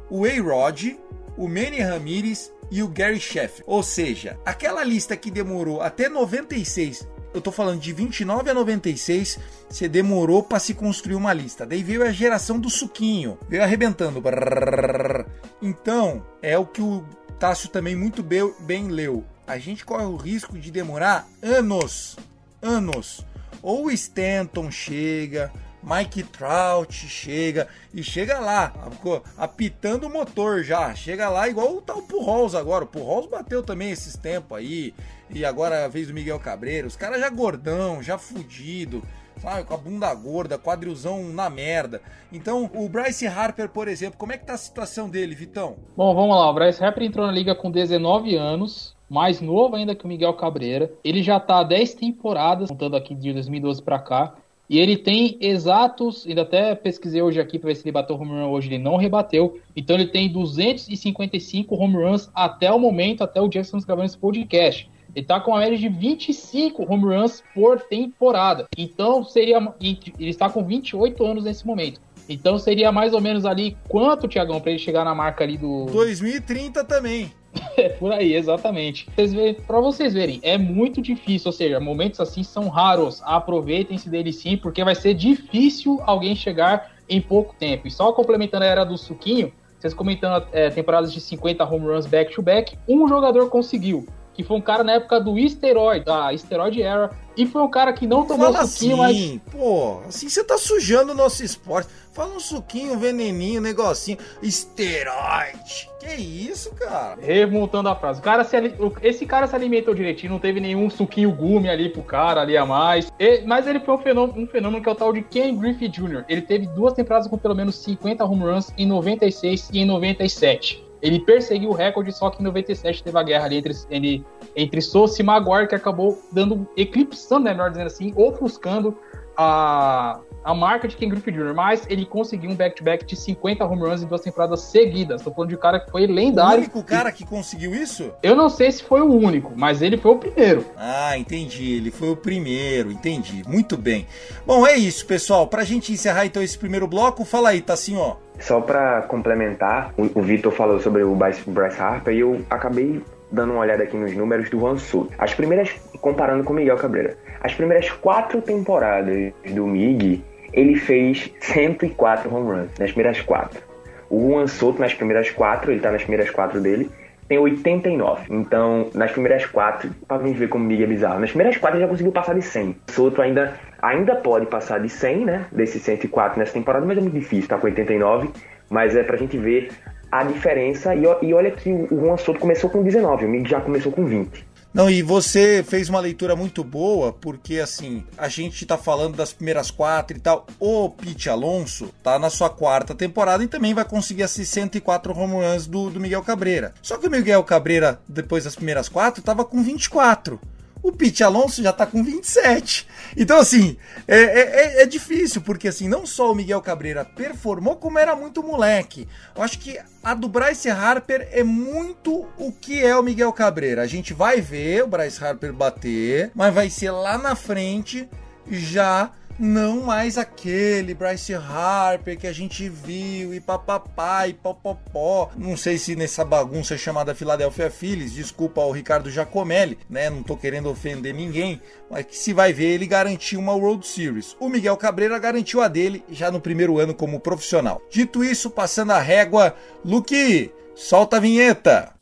O A-Rod, o Manny Ramirez e o Gary Sheff. Ou seja, aquela lista que demorou até 96 eu tô falando de 29 a 96, você demorou para se construir uma lista. Daí veio a geração do suquinho, veio arrebentando. Então, é o que o Tássio também muito bem leu. A gente corre o risco de demorar anos, anos. Ou Stanton chega, Mike Trout chega e chega lá, apitando o motor já. Chega lá igual o tal Pujols agora. O Pujols bateu também esses tempos aí. E agora a vez do Miguel Cabreiro. Os caras já gordão, já fudido. Sabe, com a bunda gorda, quadrilzão na merda. Então, o Bryce Harper, por exemplo, como é que tá a situação dele, Vitão? Bom, vamos lá. O Bryce Harper entrou na liga com 19 anos mais novo ainda que o Miguel Cabreira. Ele já tá há 10 temporadas, contando aqui de 2012 para cá. E ele tem exatos, ainda até pesquisei hoje aqui para ver se ele bateu home run hoje, ele não rebateu. Então ele tem 255 home runs até o momento, até o dia que estamos gravando esse podcast. Ele tá com uma média de 25 home runs por temporada. Então seria. Ele está com 28 anos nesse momento. Então seria mais ou menos ali quanto, Tiagão, para ele chegar na marca ali do. 2030 também. É, por aí, exatamente. Para vocês verem, é muito difícil, ou seja, momentos assim são raros. Aproveitem-se dele sim, porque vai ser difícil alguém chegar em pouco tempo. E só complementando a era do Suquinho, vocês comentando é, temporadas de 50 home runs back-to-back, -back, um jogador conseguiu que foi um cara na época do esteroide, da Steroid Era, e foi um cara que não tomou Fala suquinho, assim, mas. Pô, assim você tá sujando o nosso esporte. Fala um suquinho, um veneninho, um negocinho. Esteroide. Que isso, cara? Remontando a frase. O cara se, esse cara se alimentou direitinho, não teve nenhum suquinho gume ali pro cara, ali a mais. E, mas ele foi um fenômeno, um fenômeno que é o tal de Ken Griffey Jr. Ele teve duas temporadas com pelo menos 50 home runs em 96 e em 97. Ele perseguiu o recorde, só que em 97 teve a guerra ali entre, entre entre Souza e Maguire, que acabou dando, eclipsando, né, melhor dizendo assim, ofuscando a, a marca de Ken Griffey Jr., mas ele conseguiu um back-to-back de 50 home runs em duas temporadas seguidas. Tô falando de um cara que foi lendário. O único cara que conseguiu isso? Eu não sei se foi o único, mas ele foi o primeiro. Ah, entendi. Ele foi o primeiro, entendi. Muito bem. Bom, é isso, pessoal. Pra gente encerrar então esse primeiro bloco, fala aí, tá assim, ó. Só para complementar, o, o Vitor falou sobre o Bryce, Harper e eu acabei dando uma olhada aqui nos números do Juan Soto. As primeiras, comparando com o Miguel Cabreira, as primeiras quatro temporadas do Mig, ele fez 104 home runs, nas primeiras quatro. O Juan Soto, nas primeiras quatro, ele tá nas primeiras quatro dele, tem 89. Então, nas primeiras quatro, pra gente ver como o Mig é bizarro, nas primeiras quatro ele já conseguiu passar de 100. O Soto ainda, ainda pode passar de 100, né, desses 104 nessa temporada, mas é muito difícil, tá com 89. Mas é pra gente ver a diferença. E, e olha que o Juan Soto começou com 19, o Mig já começou com 20. Não, e você fez uma leitura muito boa, porque assim, a gente tá falando das primeiras quatro e tal. O Pete Alonso tá na sua quarta temporada e também vai conseguir as 64 home runs do, do Miguel Cabreira. Só que o Miguel Cabreira, depois das primeiras quatro, tava com 24 o Pete Alonso já tá com 27. Então, assim, é, é, é, difícil, porque assim, não só o Miguel Cabreira performou, como era muito moleque. Eu acho que a do Bryce Harper é muito o que é o Miguel Cabreira. A gente vai ver o Bryce Harper bater, mas vai ser lá na frente já não mais aquele Bryce Harper que a gente viu e papapá e popopó. Não sei se nessa bagunça chamada Philadelphia Phillies, desculpa ao Ricardo Giacomelli, né? Não tô querendo ofender ninguém, mas que se vai ver ele garantiu uma World Series. O Miguel Cabreira garantiu a dele já no primeiro ano como profissional. Dito isso, passando a régua, Luke, solta a vinheta.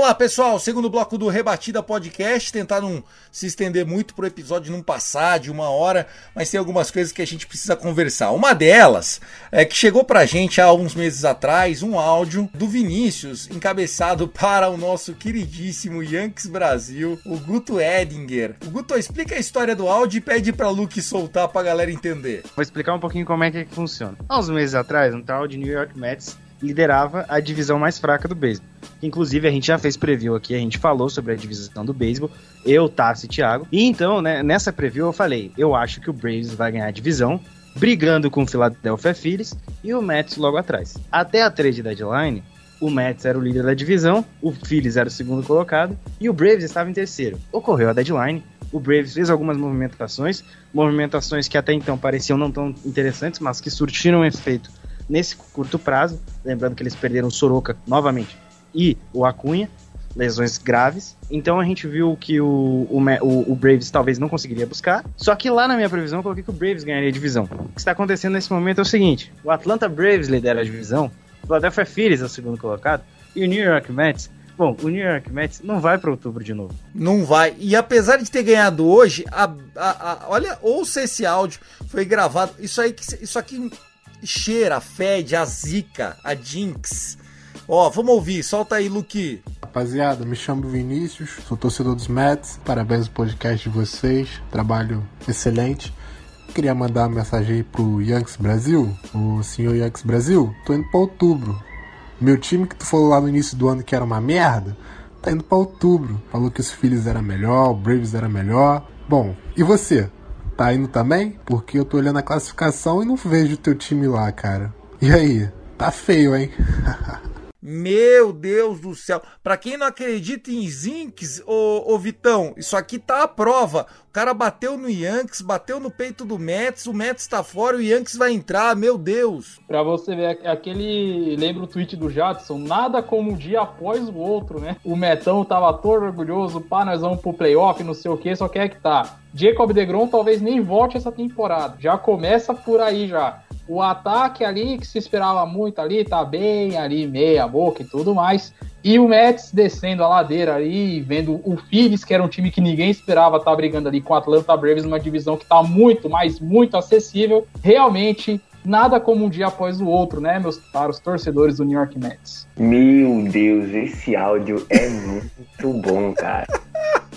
Vamos lá, pessoal. Segundo bloco do Rebatida Podcast. Tentar não se estender muito pro episódio não passar de uma hora, mas tem algumas coisas que a gente precisa conversar. Uma delas é que chegou pra gente há uns meses atrás um áudio do Vinícius, encabeçado para o nosso queridíssimo Yankees Brasil, o Guto Edinger. O Guto, explica a história do áudio e pede pra Luke soltar pra galera entender. Vou explicar um pouquinho como é que funciona. Há uns meses atrás, um tal de New York Mets liderava a divisão mais fraca do beisebol. Inclusive, a gente já fez preview aqui, a gente falou sobre a divisão do beisebol, eu, Tassi e Thiago. E então, né, nessa preview eu falei, eu acho que o Braves vai ganhar a divisão, brigando com o Philadelphia Phillies e o Mets logo atrás. Até a trade deadline, o Mets era o líder da divisão, o Phillies era o segundo colocado e o Braves estava em terceiro. Ocorreu a deadline, o Braves fez algumas movimentações, movimentações que até então pareciam não tão interessantes, mas que surtiram efeito nesse curto prazo. Lembrando que eles perderam o Soroka novamente e o Acunha, lesões graves. Então a gente viu que o, o, o, Braves talvez não conseguiria buscar. Só que lá na minha previsão eu coloquei que o Braves ganharia a divisão. O que está acontecendo nesse momento é o seguinte: o Atlanta Braves lidera a divisão, o Philadelphia Phillies é o segundo colocado, e o New York Mets Bom, o New York Mets não vai para outubro de novo. Não vai. E apesar de ter ganhado hoje, a, a, a, olha, ouça esse áudio, foi gravado. Isso aí, isso aqui cheira, fede, a zica, a jinx. Ó, vamos ouvir, solta aí, Luke. Rapaziada, me chamo Vinícius, sou torcedor dos Mets. Parabéns pelo podcast de vocês, trabalho excelente. Queria mandar uma mensagem aí pro Yankees Brasil, o senhor Yankees Brasil. Tô indo para outubro. Meu time que tu falou lá no início do ano que era uma merda, tá indo para outubro. Falou que os Phillies era melhor, o Braves era melhor. Bom, e você? Tá indo também? Porque eu tô olhando a classificação e não vejo o teu time lá, cara. E aí? Tá feio, hein? Meu Deus do céu. Para quem não acredita em Zinks, ô, ô Vitão, isso aqui tá a prova. O cara bateu no Yankees, bateu no peito do Mets, o Mets tá fora, o Yankees vai entrar, meu Deus. Pra você ver, aquele. Lembra o tweet do Jadson? Nada como um dia após o outro, né? O Metão tava todo orgulhoso, pá, nós vamos pro playoff, não sei o que, só quer é que tá. Jacob DeGrom talvez nem volte essa temporada. Já começa por aí já o ataque ali, que se esperava muito ali, tá bem ali, meia boca e tudo mais. E o Mets descendo a ladeira ali, vendo o Phillies, que era um time que ninguém esperava estar tá brigando ali com o Atlanta Braves, numa divisão que tá muito, mas muito acessível. Realmente Nada como um dia após o outro, né, meus caros torcedores do New York Mets? Meu Deus, esse áudio é muito bom, cara.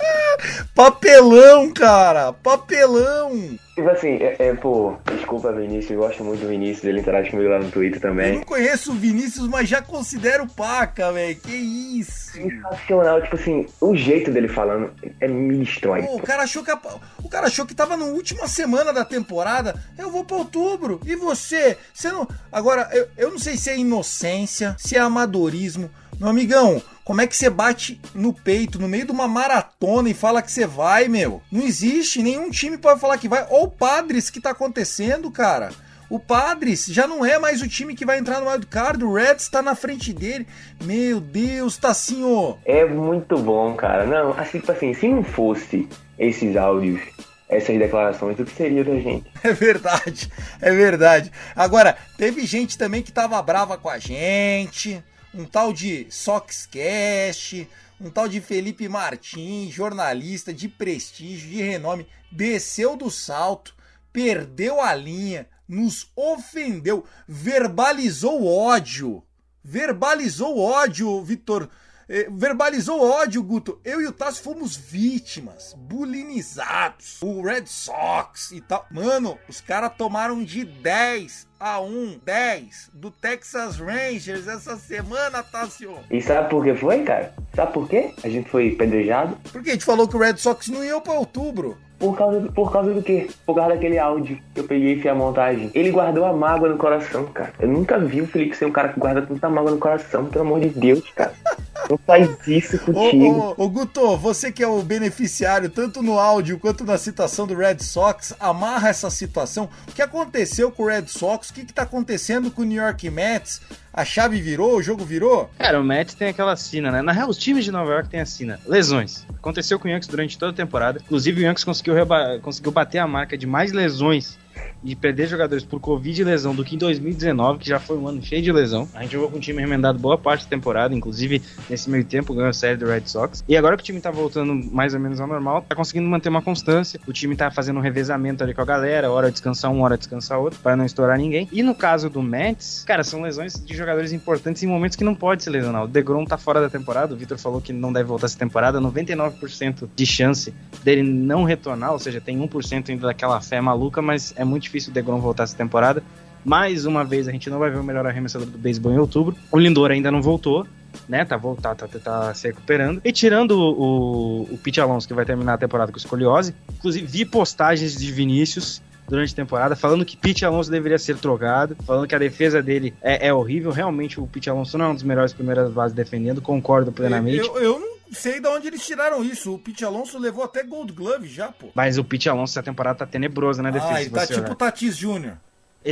Papelão, cara! Papelão! Tipo assim, é, é, pô, desculpa Vinícius, eu gosto muito do Vinícius, ele interage comigo lá no Twitter Eu também. não conheço o Vinícius, mas já considero paca, velho. Que isso? Sensacional, tipo assim, o jeito dele falando é me destrói. Pô, o cara achou que a- o cara achou que tava na última semana da temporada. Eu vou pra outubro. E você? Você não. Agora, eu, eu não sei se é inocência, se é amadorismo. Meu amigão, como é que você bate no peito no meio de uma maratona e fala que você vai, meu? Não existe nenhum time pode falar que vai. Ou o Padres que tá acontecendo, cara. O Padres já não é mais o time que vai entrar no wildcard. O Reds tá na frente dele. Meu Deus, tá assim, ó. É muito bom, cara. Não, assim, tipo assim, se não fosse esses áudios, essas declarações, o que seria da gente? É verdade, é verdade. Agora, teve gente também que tava brava com a gente, um tal de Soxcast, um tal de Felipe Martins, jornalista de prestígio, de renome, desceu do salto, perdeu a linha, nos ofendeu, verbalizou ódio. Verbalizou ódio, Vitor. Eh, Verbalizou ódio, Guto. Eu e o Tassi fomos vítimas, bulinizados. O Red Sox e tal. Mano, os caras tomaram de 10 a 1, 10 do Texas Rangers essa semana, Tassio. E sabe por que foi, cara? Sabe por quê? A gente foi pedrejado? Por que a gente falou que o Red Sox não ia pra outubro? Por causa, do, por causa do quê? Por causa daquele áudio que eu peguei e fiz a montagem. Ele guardou a mágoa no coração, cara. Eu nunca vi o Felipe ser um cara que guarda tanta mágoa no coração, pelo amor de Deus, cara. Não faz isso contigo. Ô, ô, ô, Guto, você que é o beneficiário, tanto no áudio quanto na citação do Red Sox, amarra essa situação. O que aconteceu com o Red Sox? O que, que tá acontecendo com o New York Mets? A chave virou? O jogo virou? Cara, o Mets tem aquela sina, né? Na real, os times de Nova York têm a sina. Lesões. Aconteceu com o Yankees durante toda a temporada. Inclusive, o Yankees conseguiu, reba- conseguiu bater a marca de mais lesões de perder jogadores por Covid e lesão do que em 2019, que já foi um ano cheio de lesão. A gente jogou com o time remendado boa parte da temporada, inclusive nesse meio tempo ganhou a série do Red Sox. E agora que o time tá voltando mais ou menos ao normal, tá conseguindo manter uma constância. O time tá fazendo um revezamento ali com a galera, hora descansar um, hora descansar outro, para não estourar ninguém. E no caso do Mets, cara, são lesões de jogadores importantes em momentos que não pode se lesionar. O DeGrom tá fora da temporada, o Vitor falou que não deve voltar essa temporada, 99% de chance dele não retornar, ou seja, tem 1% ainda daquela fé maluca, mas é muito difícil o DeGrom voltar essa temporada. Mais uma vez, a gente não vai ver o melhor arremessador do beisebol em outubro. O Lindor ainda não voltou, né? Tá, voltar, tá, tá, tá se recuperando. E tirando o, o, o Pete Alonso, que vai terminar a temporada com escoliose, inclusive vi postagens de Vinícius durante a temporada, falando que Pete Alonso deveria ser trocado, falando que a defesa dele é, é horrível. Realmente, o Pete Alonso não é um dos melhores primeiras bases defendendo, concordo plenamente. Eu, eu não sei de onde eles tiraram isso. O Pete Alonso levou até Gold Glove já, pô. Mas o Pete Alonso essa temporada tá tenebrosa defesa. Ah, tá tipo olhar. Tatis Jr. Erra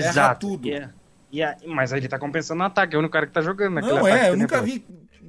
Exato. tudo. E é- e é- mas aí ele tá compensando no ataque, é o único cara que tá jogando naquele Não é, eu nunca tenebroso.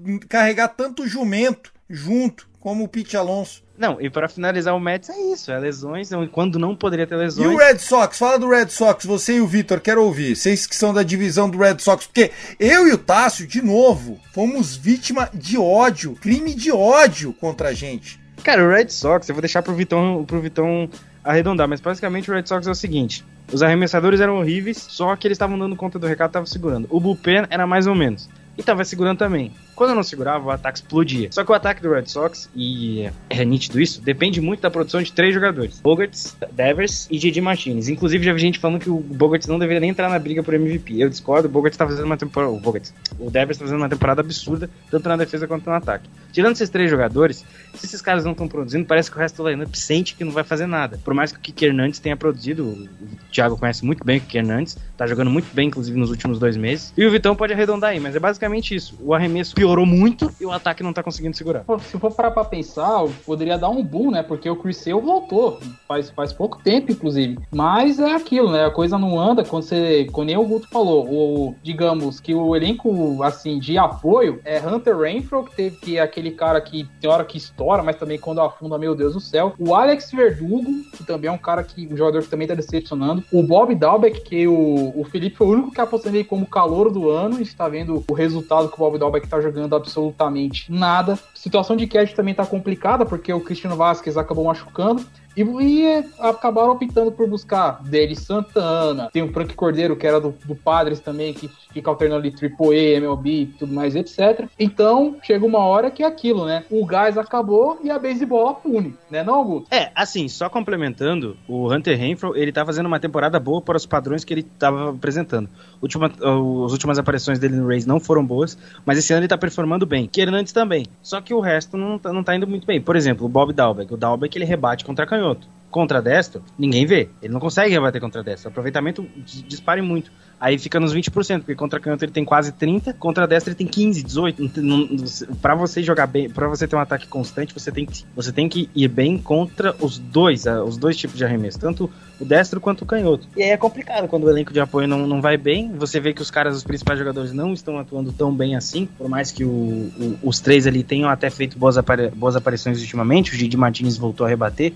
vi carregar tanto jumento junto como o Pete Alonso. Não, e pra finalizar o Mets é isso, é lesões, quando não poderia ter E lesões. o Red Sox? Fala do Red Sox, você e o Vitor, quero ouvir. Vocês que são da divisão do Red Sox, porque eu e o Tássio, de novo, fomos vítima de ódio, crime de ódio contra a gente. Cara, o Red Sox, eu vou deixar pro Vitão, pro Vitão arredondar, mas basicamente o Red Sox é o seguinte: os arremessadores eram horríveis, só que eles estavam dando conta do recado e estavam segurando. O bullpen era mais ou menos. E tava segurando também. Quando não segurava, o ataque explodia. Só que o ataque do Red Sox, e é nítido isso, depende muito da produção de três jogadores: Bogarts, Devers e Didi Martinez. Inclusive, já vi gente falando que o Bogarts não deveria nem entrar na briga por MVP. Eu discordo, o Bogarts tá fazendo uma temporada. O Bogarts. O Devers tá fazendo uma temporada absurda, tanto na defesa quanto no ataque. Tirando esses três jogadores, se esses caras não estão produzindo, parece que o resto do lineup sente que não vai fazer nada. Por mais que o Kike Hernandes tenha produzido, o Thiago conhece muito bem o Kike Hernandes, tá jogando muito bem, inclusive, nos últimos dois meses. E o Vitão pode arredondar aí, mas é basicamente isso. O arremesso piorou muito e o ataque não tá conseguindo segurar. Se for parar pra pensar, poderia dar um boom, né? Porque o Chris Sale voltou. Faz, faz pouco tempo, inclusive. Mas é aquilo, né? A coisa não anda quando você. Quando nem o Guto falou. O, digamos que o elenco, assim, de apoio é Hunter Renfro, que teve que é aquele cara que tem hora que estoura, mas também quando afunda, meu Deus do céu. O Alex Verdugo, que também é um cara que. um jogador que também tá decepcionando. O Bob Dalbeck, que o, o Felipe foi o único que apostou nele como calor do ano. A gente tá vendo o resultado que o Bob Dalbeck tá jogando absolutamente nada. Situação de catch também tá complicada, porque o Cristiano Vasquez acabou machucando. E, e acabaram optando por buscar Dele Santana, tem o Frank Cordeiro, que era do, do Padres também, que fica alternando ali AAA, MLB, tudo mais, etc. Então, chega uma hora que é aquilo, né? O gás acabou e a beisebol pune, né não, Guto? É, assim, só complementando, o Hunter Renfro, ele tá fazendo uma temporada boa para os padrões que ele tava apresentando. Última, as últimas aparições dele no Rays não foram boas, mas esse ano ele tá performando bem. Hernandes também. Só que o resto não tá, não tá indo muito bem. Por exemplo, o Bob Dalbeck. O Dalbeck, ele rebate contra canhoto contra destro, ninguém vê. Ele não consegue rebater contra destro. O aproveitamento dispara muito. Aí fica nos 20%, porque contra canhoto ele tem quase 30, contra destra ele tem 15, 18. Para você jogar bem, para você ter um ataque constante, você tem que você tem que ir bem contra os dois, os dois tipos de arremesso, tanto o destro quanto o canhoto. E aí é complicado quando o elenco de apoio não, não vai bem, você vê que os caras, os principais jogadores não estão atuando tão bem assim, por mais que o, o, os três ali tenham até feito boas, apari boas aparições ultimamente, o Gigi Martinez voltou a rebater,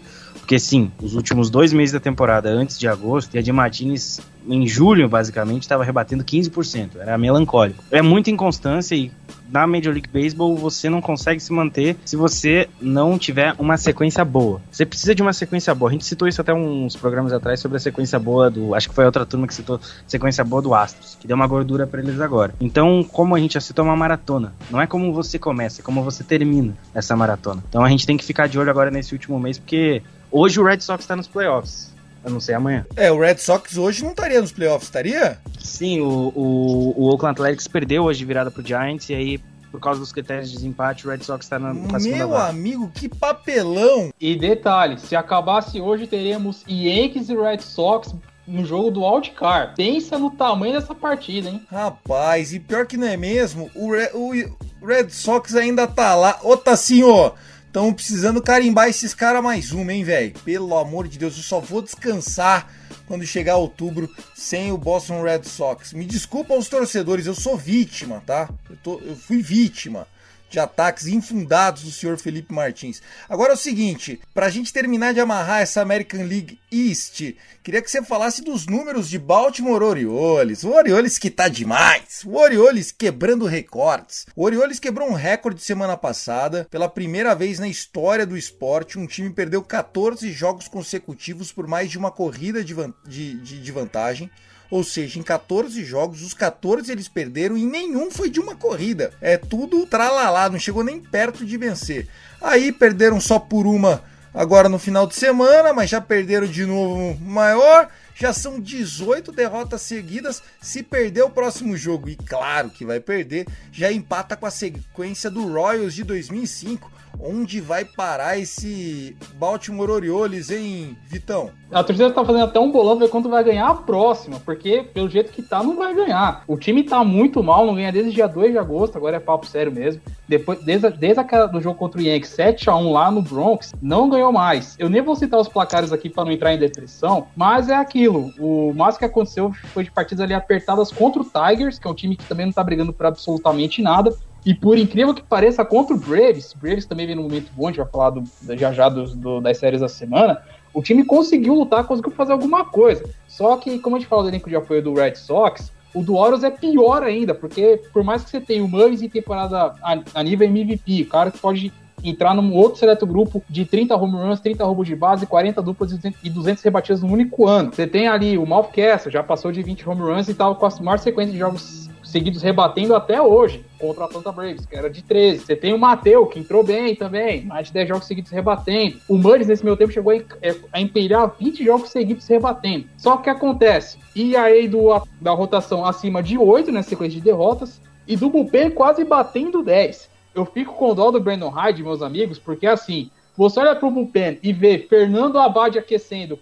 porque sim, os últimos dois meses da temporada, antes de agosto, e a de Martinez em julho, basicamente, estava rebatendo 15%. Era melancólico. É muita inconstância e na Major League Baseball você não consegue se manter se você não tiver uma sequência boa. Você precisa de uma sequência boa. A gente citou isso até uns programas atrás sobre a sequência boa do. Acho que foi outra turma que citou sequência boa do Astros, que deu uma gordura para eles agora. Então, como a gente já citou, é uma maratona. Não é como você começa, é como você termina essa maratona. Então a gente tem que ficar de olho agora nesse último mês, porque hoje o Red Sox está nos playoffs. Eu não sei amanhã. É, o Red Sox hoje não estaria nos playoffs, estaria? Sim, o, o, o Oakland Athletics perdeu hoje de virada pro Giants e aí por causa dos critérios de desempate, o Red Sox está na, na Meu amigo, que papelão! E detalhe, se acabasse hoje, teremos Yankees e Red Sox no jogo do Wildcard. Pensa no tamanho dessa partida, hein? Rapaz, e pior que não é mesmo, o, Re o Red Sox ainda tá lá. Ô, Tassinho, Estão precisando carimbar esses caras mais uma, hein, velho? Pelo amor de Deus, eu só vou descansar quando chegar outubro sem o Boston Red Sox. Me desculpa aos torcedores, eu sou vítima, tá? Eu, tô, eu fui vítima de ataques infundados do senhor Felipe Martins. Agora é o seguinte, para a gente terminar de amarrar essa American League East, queria que você falasse dos números de Baltimore Orioles. O Orioles que tá demais. O Orioles quebrando recordes. O Orioles quebrou um recorde semana passada. Pela primeira vez na história do esporte, um time perdeu 14 jogos consecutivos por mais de uma corrida de, de, de, de vantagem. Ou seja, em 14 jogos, os 14 eles perderam e nenhum foi de uma corrida. É tudo tralalá, não chegou nem perto de vencer. Aí perderam só por uma agora no final de semana, mas já perderam de novo maior. Já são 18 derrotas seguidas. Se perder o próximo jogo, e claro que vai perder, já empata com a sequência do Royals de 2005 onde vai parar esse Baltimore Orioles, hein, Vitão? A torcida tá fazendo até um bolão ver quanto vai ganhar a próxima, porque pelo jeito que tá, não vai ganhar. O time tá muito mal, não ganha desde dia 2 de agosto, agora é papo sério mesmo. Depois, desde, desde aquela do jogo contra o Yankees 7x1 lá no Bronx, não ganhou mais. Eu nem vou citar os placares aqui para não entrar em depressão, mas é aquilo. O mais que aconteceu foi de partidas ali apertadas contra o Tigers, que é um time que também não tá brigando por absolutamente nada. E por incrível que pareça, contra o Braves, Braves também vem num momento bom, a gente vai falar do, já já do, das séries da semana, o time conseguiu lutar, conseguiu fazer alguma coisa. Só que, como a gente fala do elenco de apoio do Red Sox, o do Orioles é pior ainda, porque por mais que você tenha o Murray em temporada a, a nível MVP, o cara que pode entrar num outro seleto grupo de 30 home runs, 30 roubos de base, 40 duplas e 200 rebatidas no único ano. Você tem ali o Malfcastle, já passou de 20 home runs e tal, com a maior sequência de jogos seguidos rebatendo até hoje contra a Atlanta Braves, que era de 13. Você tem o Mateu, que entrou bem também, mais de 10 jogos seguidos rebatendo. O Murray, nesse meu tempo, chegou a, é, empilhar 20 jogos seguidos rebatendo. Só que acontece, e aí do, da rotação acima de 8, né, sequência de derrotas, e do Bullpen quase batendo 10. Eu fico com dó do Brandon Hyde, meus amigos, porque assim, você olha pro Bullpen e vê Fernando Abad aquecendo,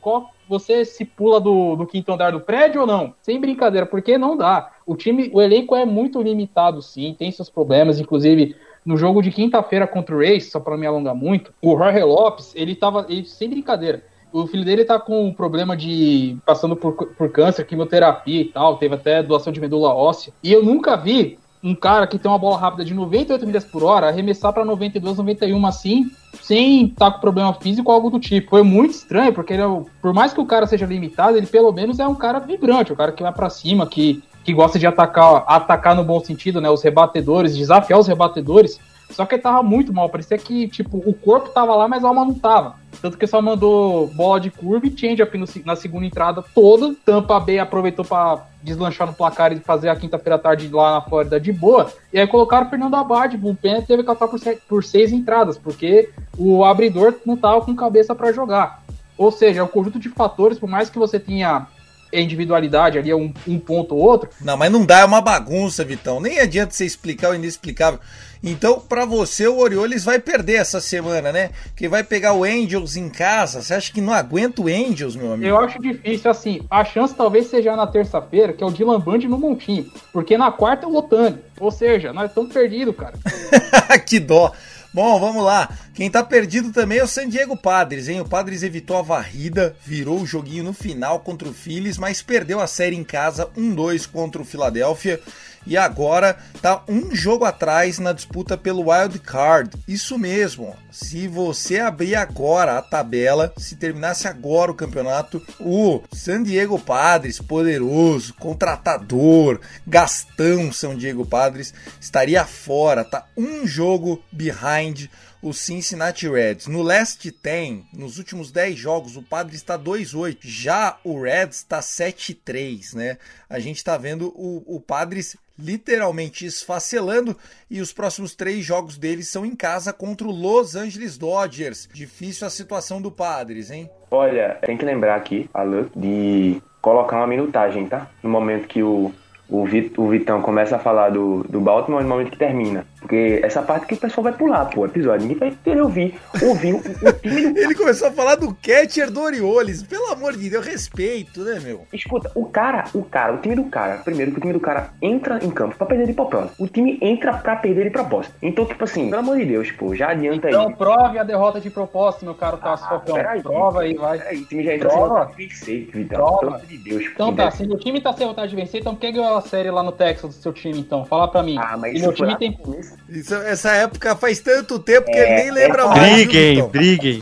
você se pula do, do quinto andar do prédio ou não? Sem brincadeira, porque não dá. O time, o elenco é muito limitado, sim, tem seus problemas, inclusive no jogo de quinta-feira contra o Race, só para me alongar muito, o Jorge Lopes, ele tava, ele, sem brincadeira, o filho dele tá com um problema de passando por, por câncer, quimioterapia e tal, teve até doação de medula óssea. E eu nunca vi um cara que tem uma bola rápida de 98 milhas por hora arremessar para 92, 91 assim, sem estar tá com problema físico ou algo do tipo. Foi muito estranho, porque ele é, por mais que o cara seja limitado, ele pelo menos é um cara vibrante, um cara que vai para cima, que, que gosta de atacar, atacar no bom sentido, né, os rebatedores, desafiar os rebatedores. Só que ele tava muito mal, parecia que, tipo, o corpo tava lá, mas a alma não tava. Tanto que só mandou bola de curva e change-up na segunda entrada toda. Tampa Bay aproveitou para deslanchar no placar e fazer a quinta-feira tarde lá na Flórida de boa. E aí colocaram o Fernando Abad, bullpen, teve que atuar por, se- por seis entradas, porque o abridor não tava com cabeça para jogar. Ou seja, é um conjunto de fatores, por mais que você tenha individualidade ali, um, um ponto ou outro, Não, mas não dá, é uma bagunça, Vitão. Nem adianta você explicar o inexplicável. Então, pra você, o Orioles vai perder essa semana, né? Que vai pegar o Angels em casa. Você acha que não aguenta o Angels, meu amigo? Eu acho difícil, assim, a chance talvez seja na terça-feira, que é o Dylan Band no Montinho, porque na quarta é o Otani. Ou seja, nós estamos perdidos, cara. que dó. Bom, vamos lá. Quem tá perdido também é o San Diego Padres, hein? O Padres evitou a varrida, virou o joguinho no final contra o Phillies, mas perdeu a série em casa 1-2 contra o Philadelphia. E agora tá um jogo atrás na disputa pelo Wild Card. Isso mesmo. Se você abrir agora a tabela, se terminasse agora o campeonato, o San Diego Padres, poderoso, contratador, Gastão San Diego Padres, estaria fora, tá um jogo behind o Cincinnati Reds. No last 10, nos últimos 10 jogos, o Padres está 2-8. Já o Reds está 7-3, né? A gente está vendo o, o Padres literalmente esfacelando e os próximos três jogos deles são em casa contra o Los Angeles Dodgers. Difícil a situação do Padres, hein? Olha, tem que lembrar aqui, Alan, de colocar uma minutagem, tá? No momento que o, o, Vit, o Vitão começa a falar do, do Baltimore, no momento que termina. Porque essa parte que o pessoal vai pular, pô, episódio. Ninguém vai querer ouvir, ouvir o, o time do Ele começou a falar do catcher do Orioles. Pelo amor de Deus, respeito, né, meu? Escuta, o cara, o cara, o time do cara, primeiro que o time do cara entra em campo pra perder de propósito. O time entra pra perder de propósito. Então, tipo assim, pelo amor de Deus, pô, já adianta Então aí. prove a derrota de propósito, meu caro Tasso Falcão. peraí. Prova aí, vai. Peraí, o time já entra Prova. sem vencer, Vitão. Prova. Pelo amor de Deus. Então tá, se o time tá sem vontade de vencer, então por que ganhou a série lá no Texas do seu time, então? Fala pra mim. Ah, mas e isso meu time tem. começo. Isso- essa época faz tanto tempo que É, ele nem lembra é, mais. Briguem, briguem.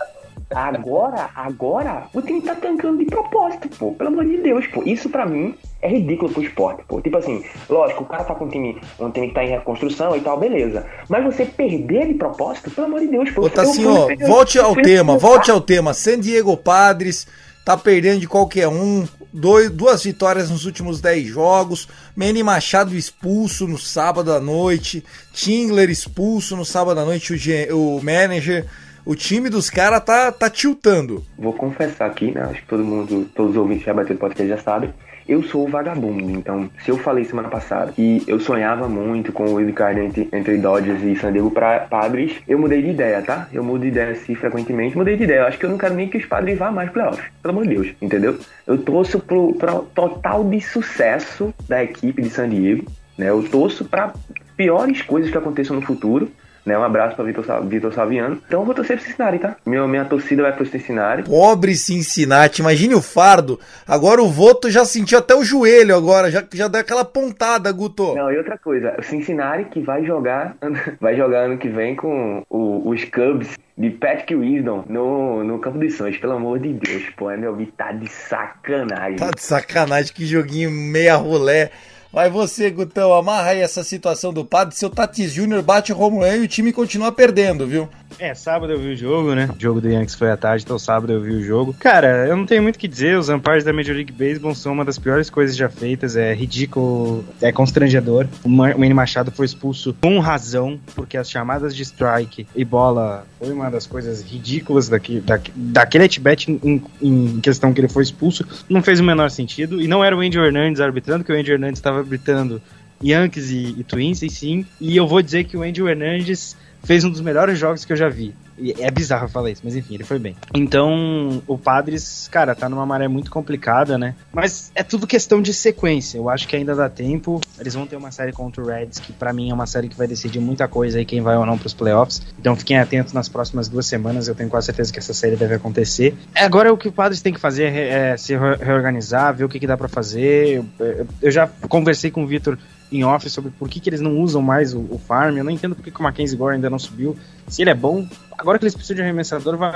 Agora, agora, o time tá tancando de propósito, pô. Pelo amor de Deus, pô. Isso pra mim é ridículo pro esporte, pô. Tipo assim, lógico, o cara tá com um time, um time que tá em reconstrução e tal, beleza. Mas você perder de propósito, pelo amor de Deus, pô. Ô, Tassinho, fui- ó, volte ao tema, volte ao tema. San Diego Padres tá perdendo de qualquer um. Dois, duas vitórias nos últimos 10 jogos. Manny Machado expulso no sábado à noite. Tingler expulso no sábado à noite. O, o manager. O time dos caras tá, tá tiltando. Vou confessar aqui, né? Acho que todo mundo, todos os ouvintes já bateu do podcast já sabem. Eu sou vagabundo, então se eu falei semana passada que eu sonhava muito com o wildcard entre, entre Dodgers e San Diego pra Padres, eu mudei de ideia, tá? Eu mudo de ideia assim frequentemente, mudei de ideia. Eu acho que eu não quero nem que os Padres vá mais playoffs, pelo amor de Deus, entendeu? Eu torço pro, pro total de sucesso da equipe de San Diego, né? Eu torço pra piores coisas que aconteçam no futuro. Né, um abraço pra Vitor, Vitor Saviano. Então eu vou torcer pro Cincinnati, tá? Minha, minha torcida vai pro Cincinnati. Pobre Cincinnati, imagine o fardo. Agora o voto já sentiu até o joelho agora, já, já deu aquela pontada, Guto. Não, e outra coisa, o Cincinnati que vai jogar, vai jogar ano que vem com o- os Cubs de Patrick Wisdom no, no Campo dos Sonhos, pelo amor de Deus, pô, é meu tá de sacanagem. Tá de sacanagem, que joguinho meia rolé. Vai você, Gutão, amarra aí essa situação do padre. Seu Tatis Júnior bate o run e o time continua perdendo, viu? É, sábado eu vi o jogo, né? O jogo do Yankees foi à tarde, então sábado eu vi o jogo. Cara, eu não tenho muito o que dizer, os umpires da Major League Baseball são uma das piores coisas já feitas, é ridículo, é constrangedor. O Manny Machado foi expulso com razão, porque as chamadas de strike e bola foi uma das coisas ridículas daqui, daqui, daquele at-bat em, em questão que ele foi expulso, não fez o menor sentido, e não era o Andy Hernandes arbitrando, que o Andy Hernandes estava arbitrando Yankees e, e Twins, e sim, e eu vou dizer que o Andy Hernandes fez um dos melhores jogos que eu já vi. E é bizarro falar isso, mas enfim, ele foi bem. Então, o Padres, cara, tá numa maré muito complicada, né? Mas é tudo questão de sequência. Eu acho que ainda dá tempo. Eles vão ter uma série contra o Reds, que pra mim é uma série que vai decidir muita coisa aí, quem vai ou não pros playoffs. Então fiquem atentos nas próximas duas semanas. Eu tenho quase certeza que essa série deve acontecer. Agora o que o Padres tem que fazer é, é se re- reorganizar, ver o que, que dá pra fazer. Eu- eu já conversei com o Vitor em off sobre por que, que eles não usam mais o, o farm. Eu não entendo por que, que o Mackenzie Gore ainda não subiu. Se ele é bom, agora que eles precisam de arremessador, vai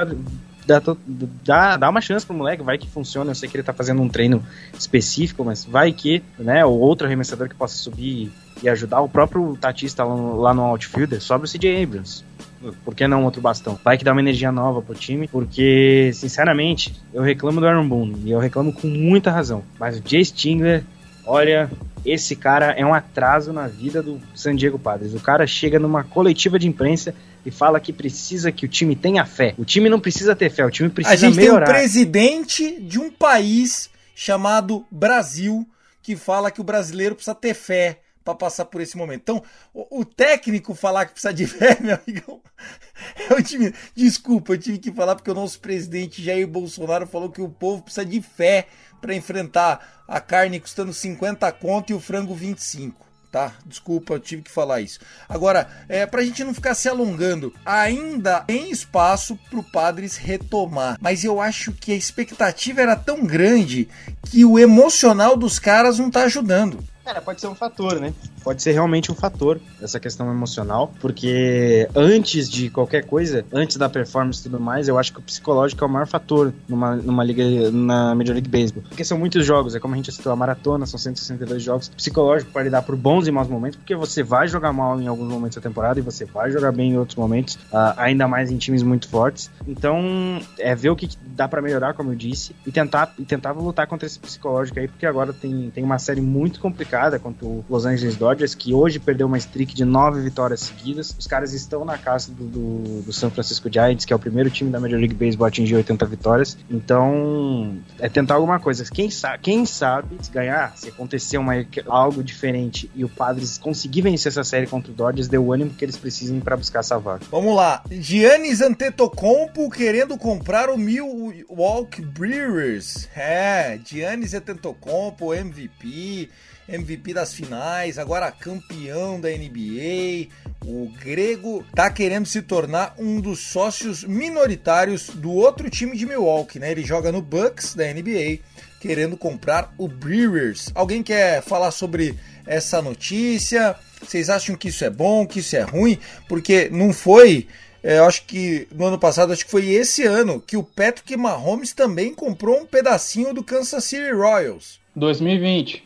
dar, dá, dá uma chance pro moleque, vai que funciona. Eu sei que ele tá fazendo um treino específico, mas vai que, né, ou outro arremessador que possa subir e ajudar. O próprio Tatista lá no, lá no outfielder, sobra o CJ Abrams. por que não outro bastão? Vai que dá uma energia nova pro time, porque, sinceramente, eu reclamo do Aaron Boone, e eu reclamo com muita razão. Mas o Jay Stingler, olha, esse cara é um atraso na vida do San Diego Padres. O cara chega numa coletiva de imprensa e fala que precisa que o time tenha fé. O time não precisa ter fé, o time precisa A gente melhorar. tem um presidente de um país chamado Brasil que fala que o brasileiro precisa ter fé para passar por esse momento. Então, o, o, técnico falar que precisa de fé, meu amigão, eu tive, desculpa, eu tive que falar porque o nosso presidente Jair Bolsonaro falou que o povo precisa de fé para enfrentar a carne custando 50 conto e o frango 25 tá? Desculpa, eu tive que falar isso. Agora, é, pra gente não ficar se alongando, ainda tem espaço pro Padres retomar, mas eu acho que a expectativa era tão grande que o emocional dos caras não tá ajudando. Cara, pode ser um fator, né? Pode ser realmente um fator essa questão emocional, porque antes de qualquer coisa, antes da performance e tudo mais, eu acho que o psicológico é o maior fator numa, numa liga, na Major League Baseball. Porque são muitos jogos, é como a gente citou, a maratona, são 162 jogos. Psicológico para lidar por bons e maus momentos, porque você vai jogar mal em alguns momentos da temporada e você vai jogar bem em outros momentos, uh, ainda mais em times muito fortes. Então, é ver o que dá para melhorar, como eu disse, e tentar, e tentar lutar contra esse psicológico aí, porque agora tem, tem uma série muito complicada contra o Los Angeles Dodgers, que hoje perdeu uma streak de nove vitórias seguidas. Os caras estão na casa do, do, do San Francisco Giants, que é o primeiro time da Major League Baseball a atingir 80 vitórias. Então, é tentar alguma coisa. Quem sabe, quem sabe se ganhar, se acontecer uma, algo diferente e o Padres conseguir vencer essa série contra o Dodgers, deu o ânimo que eles precisam para buscar essa vaga. Vamos lá. Giannis Antetokounmpo querendo comprar o Milwaukee Brewers. É, Giannis Antetokounmpo, MVP. MVP das finais, agora campeão da NBA. O grego tá querendo se tornar um dos sócios minoritários do outro time de Milwaukee, né? Ele joga no Bucks da NBA, querendo comprar o Brewers. Alguém quer falar sobre essa notícia? Vocês acham que isso é bom, que isso é ruim? Porque não foi é, eu acho que no ano passado, acho que foi esse ano, que o Patrick Mahomes também comprou um pedacinho do Kansas City Royals. 2020.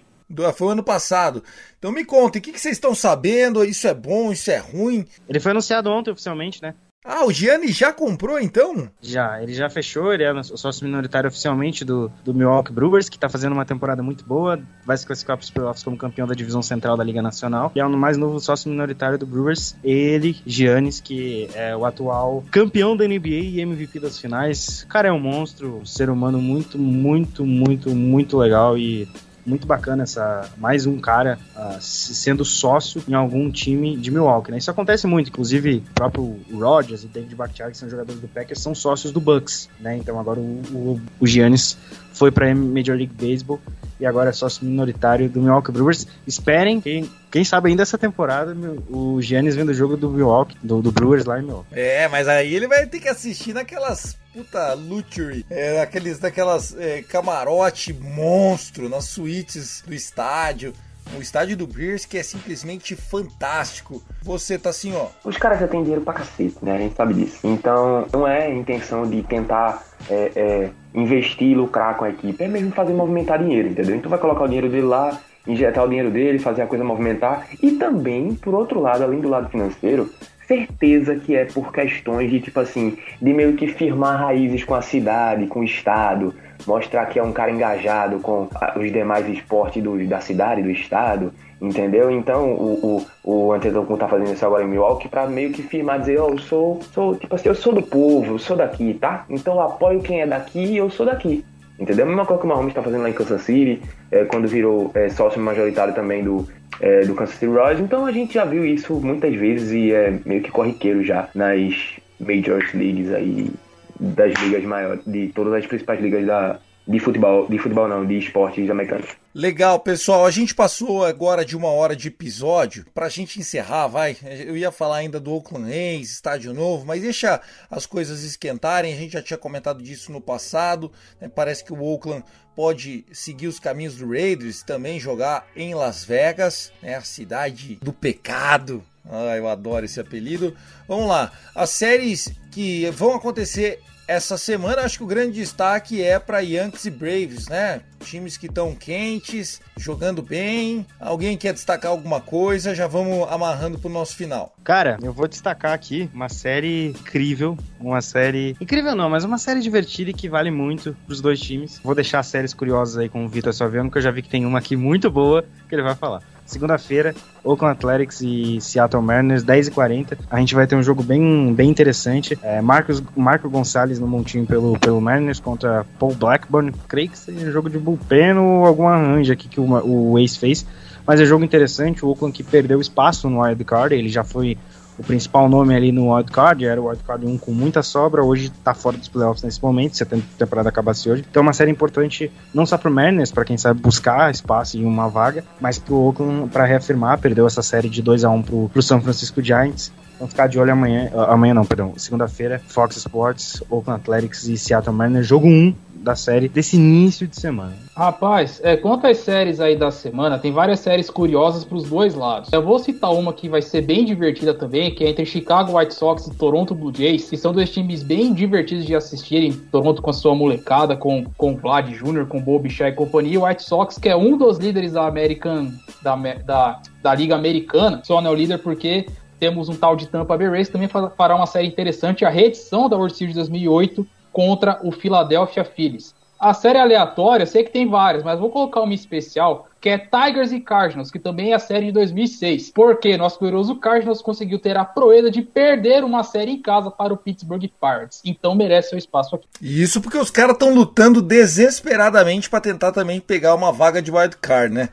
Foi o ano passado. Então me contem, o que, que vocês estão sabendo? Isso é bom, isso é ruim? Ele foi anunciado ontem oficialmente, né? Ah, o Gianni já comprou então? Já, ele já fechou, ele é o sócio minoritário oficialmente do, do Milwaukee Brewers, que tá fazendo uma temporada muito boa, vai se classificar para os playoffs como campeão da divisão central da Liga Nacional. E é o mais novo sócio minoritário do Brewers, ele, Giannis, que é o atual campeão da NBA e MVP das finais. O cara é um monstro, um ser humano muito, muito, muito, muito legal e muito bacana essa mais um cara uh, sendo sócio em algum time de Milwaukee, né? Isso acontece muito, inclusive o próprio Rodgers e David Bakhtiari, que são jogadores do Packers, são sócios do Bucks, né? Então agora o, o, o Giannis foi para Major League Baseball e agora é sócio minoritário do Milwaukee Brewers. Esperem, quem, quem sabe ainda essa temporada, o Giannis vendo o jogo do Milwaukee, do, do Brewers lá em Milwaukee. É, mas aí ele vai ter que assistir naquelas puta luxury, é, daqueles, daquelas é, camarote monstro nas suítes do estádio. O estádio do Bears que é simplesmente fantástico. Você tá assim, ó. Os caras já têm dinheiro pra cacete, né? A gente sabe disso. Então, não é a intenção de tentar é, é, investir lucrar com a equipe. É mesmo fazer movimentar dinheiro, entendeu? Então vai colocar o dinheiro dele lá, injetar o dinheiro dele, fazer a coisa movimentar. E também, por outro lado, além do lado financeiro, certeza que é por questões de, tipo assim, de meio que firmar raízes com a cidade, com o estado, mostrar que é um cara engajado com os demais esportes do, da cidade, do estado, entendeu? Então o, o, o Antetokounmpo tá fazendo isso agora em Milwaukee para meio que firmar, dizer, oh, eu sou, sou, tipo assim, eu sou do povo, eu sou daqui, tá? Então eu apoio quem é daqui e eu sou daqui. Entendeu? A mesma coisa que o Mahomes está fazendo lá em Kansas City, é, quando virou é, sócio majoritário também do, é, do Kansas City Royals. Então a gente já viu isso muitas vezes e é meio que corriqueiro já nas Major Leagues aí, das ligas maiores, de todas as principais ligas da, de futebol, de futebol não, de esportes americanos. Legal, pessoal. A gente passou agora de uma hora de episódio. Pra gente encerrar, vai. Eu ia falar ainda do Oakland A's, estádio novo, mas deixa as coisas esquentarem. A gente já tinha comentado disso no passado. Né? Parece que o Oakland pode seguir os caminhos do Raiders, também jogar em Las Vegas, né? a cidade do pecado. Ah, eu adoro esse apelido. Vamos lá. As séries que vão acontecer essa semana acho que o grande destaque é para Yankees e Braves, né? Times que estão quentes, jogando bem. Alguém quer destacar alguma coisa? Já vamos amarrando pro nosso final. Cara, eu vou destacar aqui uma série incrível, uma série incrível não, mas uma série divertida e que vale muito pros dois times. Vou deixar séries curiosas aí com o Vitor Salviano, que eu já vi que tem uma aqui muito boa que ele vai falar. Segunda-feira, Oakland Athletics e Seattle Mariners, 10h40. A gente vai ter um jogo bem, bem interessante. É, Marcos, Marco Gonçalves no montinho pelo, pelo Mariners contra Paul Blackburn. Creio que seja um jogo de bullpen ou alguma arranja aqui que o, o Ace fez. Mas é jogo interessante. O Oakland que perdeu espaço no wild card. Ele já foi o principal nome ali no wildcard, era o wildcard 1 com muita sobra, hoje tá fora dos playoffs nesse momento, se a temporada acabasse hoje. Então é uma série importante não só pro Mariners, para quem sabe buscar espaço em uma vaga, mas pro Oakland para reafirmar, perdeu essa série de 2 a 1 pro, pro San Francisco Giants. Vamos ficar de olho amanhã, amanhã não, perdão, segunda-feira, Fox Sports, Oakland Athletics e Seattle Mariners, jogo 1 da série desse início de semana. Rapaz, é, quanto às séries aí da semana, tem várias séries curiosas para os dois lados. Eu vou citar uma que vai ser bem divertida também, que é entre Chicago White Sox e Toronto Blue Jays, que são dois times bem divertidos de assistirem. Toronto com a sua molecada, com, com Vlad Jr., com Bob Bichai e companhia. E White Sox, que é um dos líderes da American, da, da, da Liga Americana, só não é o líder porque temos um tal de Tampa Bay Rays, também fará uma série interessante, a reedição da World Series 2008 contra o Philadelphia Phillies. A série aleatória, sei que tem várias, mas vou colocar uma especial, que é Tigers e Cardinals, que também é a série de 2006. Porque nosso glorioso Cardinals conseguiu ter a proeza de perder uma série em casa para o Pittsburgh Pirates. Então merece seu espaço aqui. Isso porque os caras estão lutando desesperadamente para tentar também pegar uma vaga de wild card, né?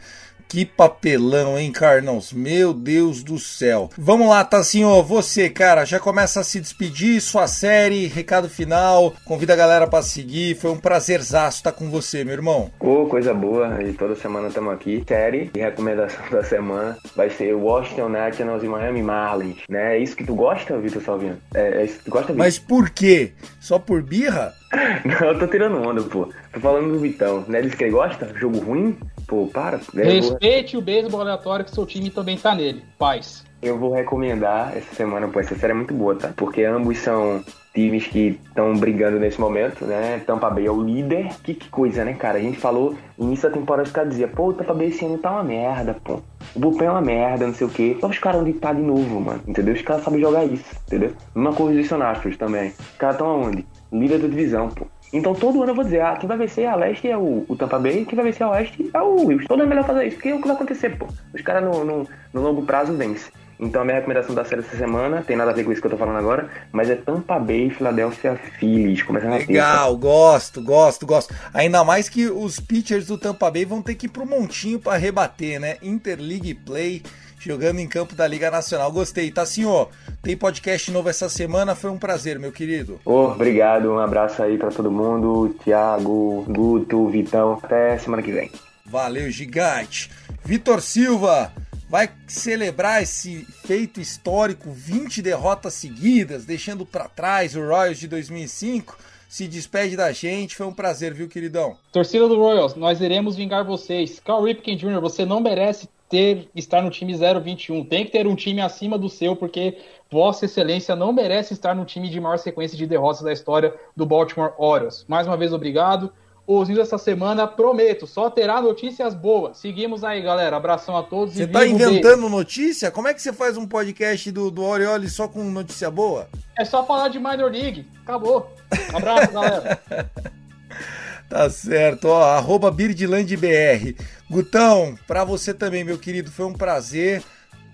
Que papelão, hein, Carnãos? Meu Deus do céu. Vamos lá, Tassinho, você, cara, já começa a se despedir, sua série, recado final, convida a galera para seguir. Foi um prazerzaço estar com você, meu irmão. Ô, oh, coisa boa, e toda semana estamos aqui. Série e recomendação da semana vai ser Washington Nationals e Miami Marlins, né? É isso que tu gosta, Vitor Salvino? É, é isso que tu gosta, Vitor? Mas por quê? Só por birra? Não, eu tô tirando onda, pô. Tô falando do Vitão. Né? Diz que ele gosta? Jogo ruim? Pô, para. Respeite o beisebol aleatório que seu time também tá nele. Paz. Eu vou recomendar essa semana, pô, essa série é muito boa, tá? Porque ambos são times que estão brigando nesse momento, né? Tampa Bay é o líder. Que, que coisa, né, cara? A gente falou início da temporada, os caras diziam, pô, o Tampa Bay esse ano tá uma merda, pô. O bullpen é uma merda, não sei o quê. Só os caras onde tá de novo, mano, entendeu? Os caras sabem jogar isso, entendeu? Uma coisa dos Astros também. Os caras estão aonde? Líder da divisão, pô. Então todo ano eu vou dizer, ah, quem vai vencer a leste é o, o Tampa Bay, quem vai vencer a oeste é o Wilson. Todo ano é melhor fazer isso, porque é o que vai acontecer, pô. Os caras no, no, no, longo prazo vencem. Então a minha recomendação da série essa semana tem nada a ver com isso que eu tô falando agora, mas é Tampa Bay e Philadelphia Phillies, começando a Legal, gosto, gosto, gosto. Ainda mais que os pitchers do Tampa Bay vão ter que ir pro montinho para rebater, né? Interleague Play jogando em campo da Liga Nacional. Gostei, tá senhor? Tem podcast novo essa semana, foi um prazer, meu querido. Oh, obrigado, um abraço aí para todo mundo, Thiago, Guto, Vitão, até semana que vem. Valeu, gigante. Vitor Silva vai celebrar esse feito histórico, 20 derrotas seguidas, deixando para trás o Royals de 2005 se despede da gente. Foi um prazer, viu, queridão? Torcida do Royals, nós iremos vingar vocês. Carl Ripken Jr., você não merece ter estar no time 021. Tem que ter um time acima do seu, porque Vossa Excelência não merece estar no time de maior sequência de derrotas da história do Baltimore Orioles. Mais uma vez, obrigado. Os news essa semana, prometo, só terá notícias boas. Seguimos aí, galera. Abração a todos. Você tá inventando notícia? Como é que você faz um podcast do, do Orioles só com notícia boa? É só falar de Minor League. Acabou. Abraço, galera. Tá certo, ó, arroba BirdlandBR. Gutão, pra você também, meu querido, foi um prazer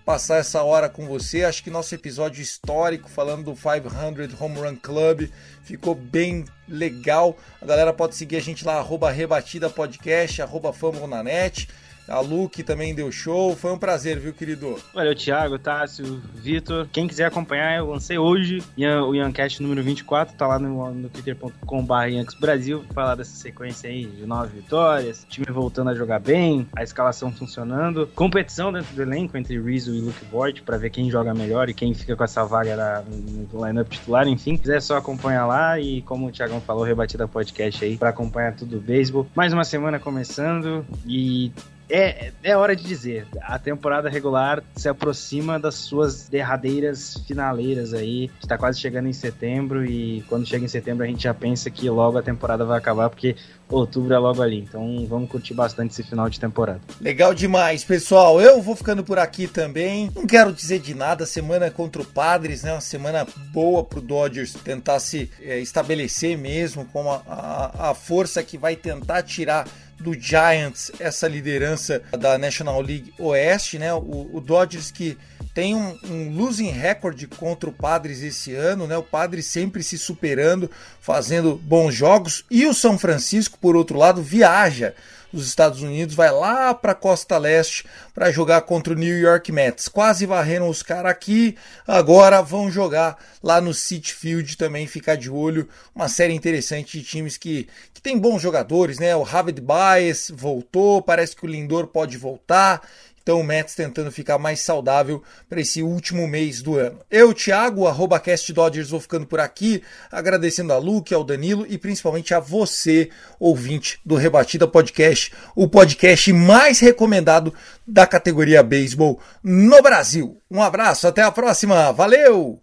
passar essa hora com você. Acho que nosso episódio histórico falando do 500 Home Run Club ficou bem legal. A galera pode seguir a gente lá, arroba Rebatida Podcast, arroba Famonanet. A Luke também deu show. Foi um prazer, viu, querido? Valeu, Thiago, Tássio, Vitor. Quem quiser acompanhar, eu lancei hoje o Yancast número 24. Tá lá no, no twitter.com.br Brasil. Falar dessa sequência aí de nove vitórias, time voltando a jogar bem, a escalação funcionando. Competição dentro do elenco entre Rizzo e Luke Voigt para ver quem joga melhor e quem fica com essa vaga na, no lineup titular. Enfim, quiser só acompanhar lá e, como o Thiagão falou, rebatida podcast aí para acompanhar tudo o beisebol. Mais uma semana começando e é, é hora de dizer, a temporada regular se aproxima das suas derradeiras finaleiras aí. Está quase chegando em setembro e quando chega em setembro a gente já pensa que logo a temporada vai acabar porque outubro é logo ali. Então vamos curtir bastante esse final de temporada. Legal demais, pessoal. Eu vou ficando por aqui também. Não quero dizer de nada. Semana contra o Padres, né? Uma semana boa pro Dodgers tentar se é, estabelecer mesmo como a, a, a força que vai tentar tirar do Giants essa liderança da National League Oeste, né? O, o Dodgers que tem um, um, losing record contra o Padres esse ano, né? O Padres sempre se superando, fazendo bons jogos. E o São Francisco, por outro lado, viaja dos Estados Unidos, vai lá para a costa leste para jogar contra o New York Mets. Quase varreram os caras aqui, agora vão jogar lá no Citi Field também, ficar de olho. Uma série interessante de times que, que tem bons jogadores, né? O Javid Baez voltou, parece que o Lindor pode voltar. Então o Mets tentando ficar mais saudável para esse último mês do ano. Eu, Thiago, arroba Cast Dodgers, vou ficando por aqui, agradecendo a Luke, ao Danilo e principalmente a você, ouvinte do Rebatida Podcast, o podcast mais recomendado da categoria beisebol no Brasil. Um abraço, até a próxima, valeu!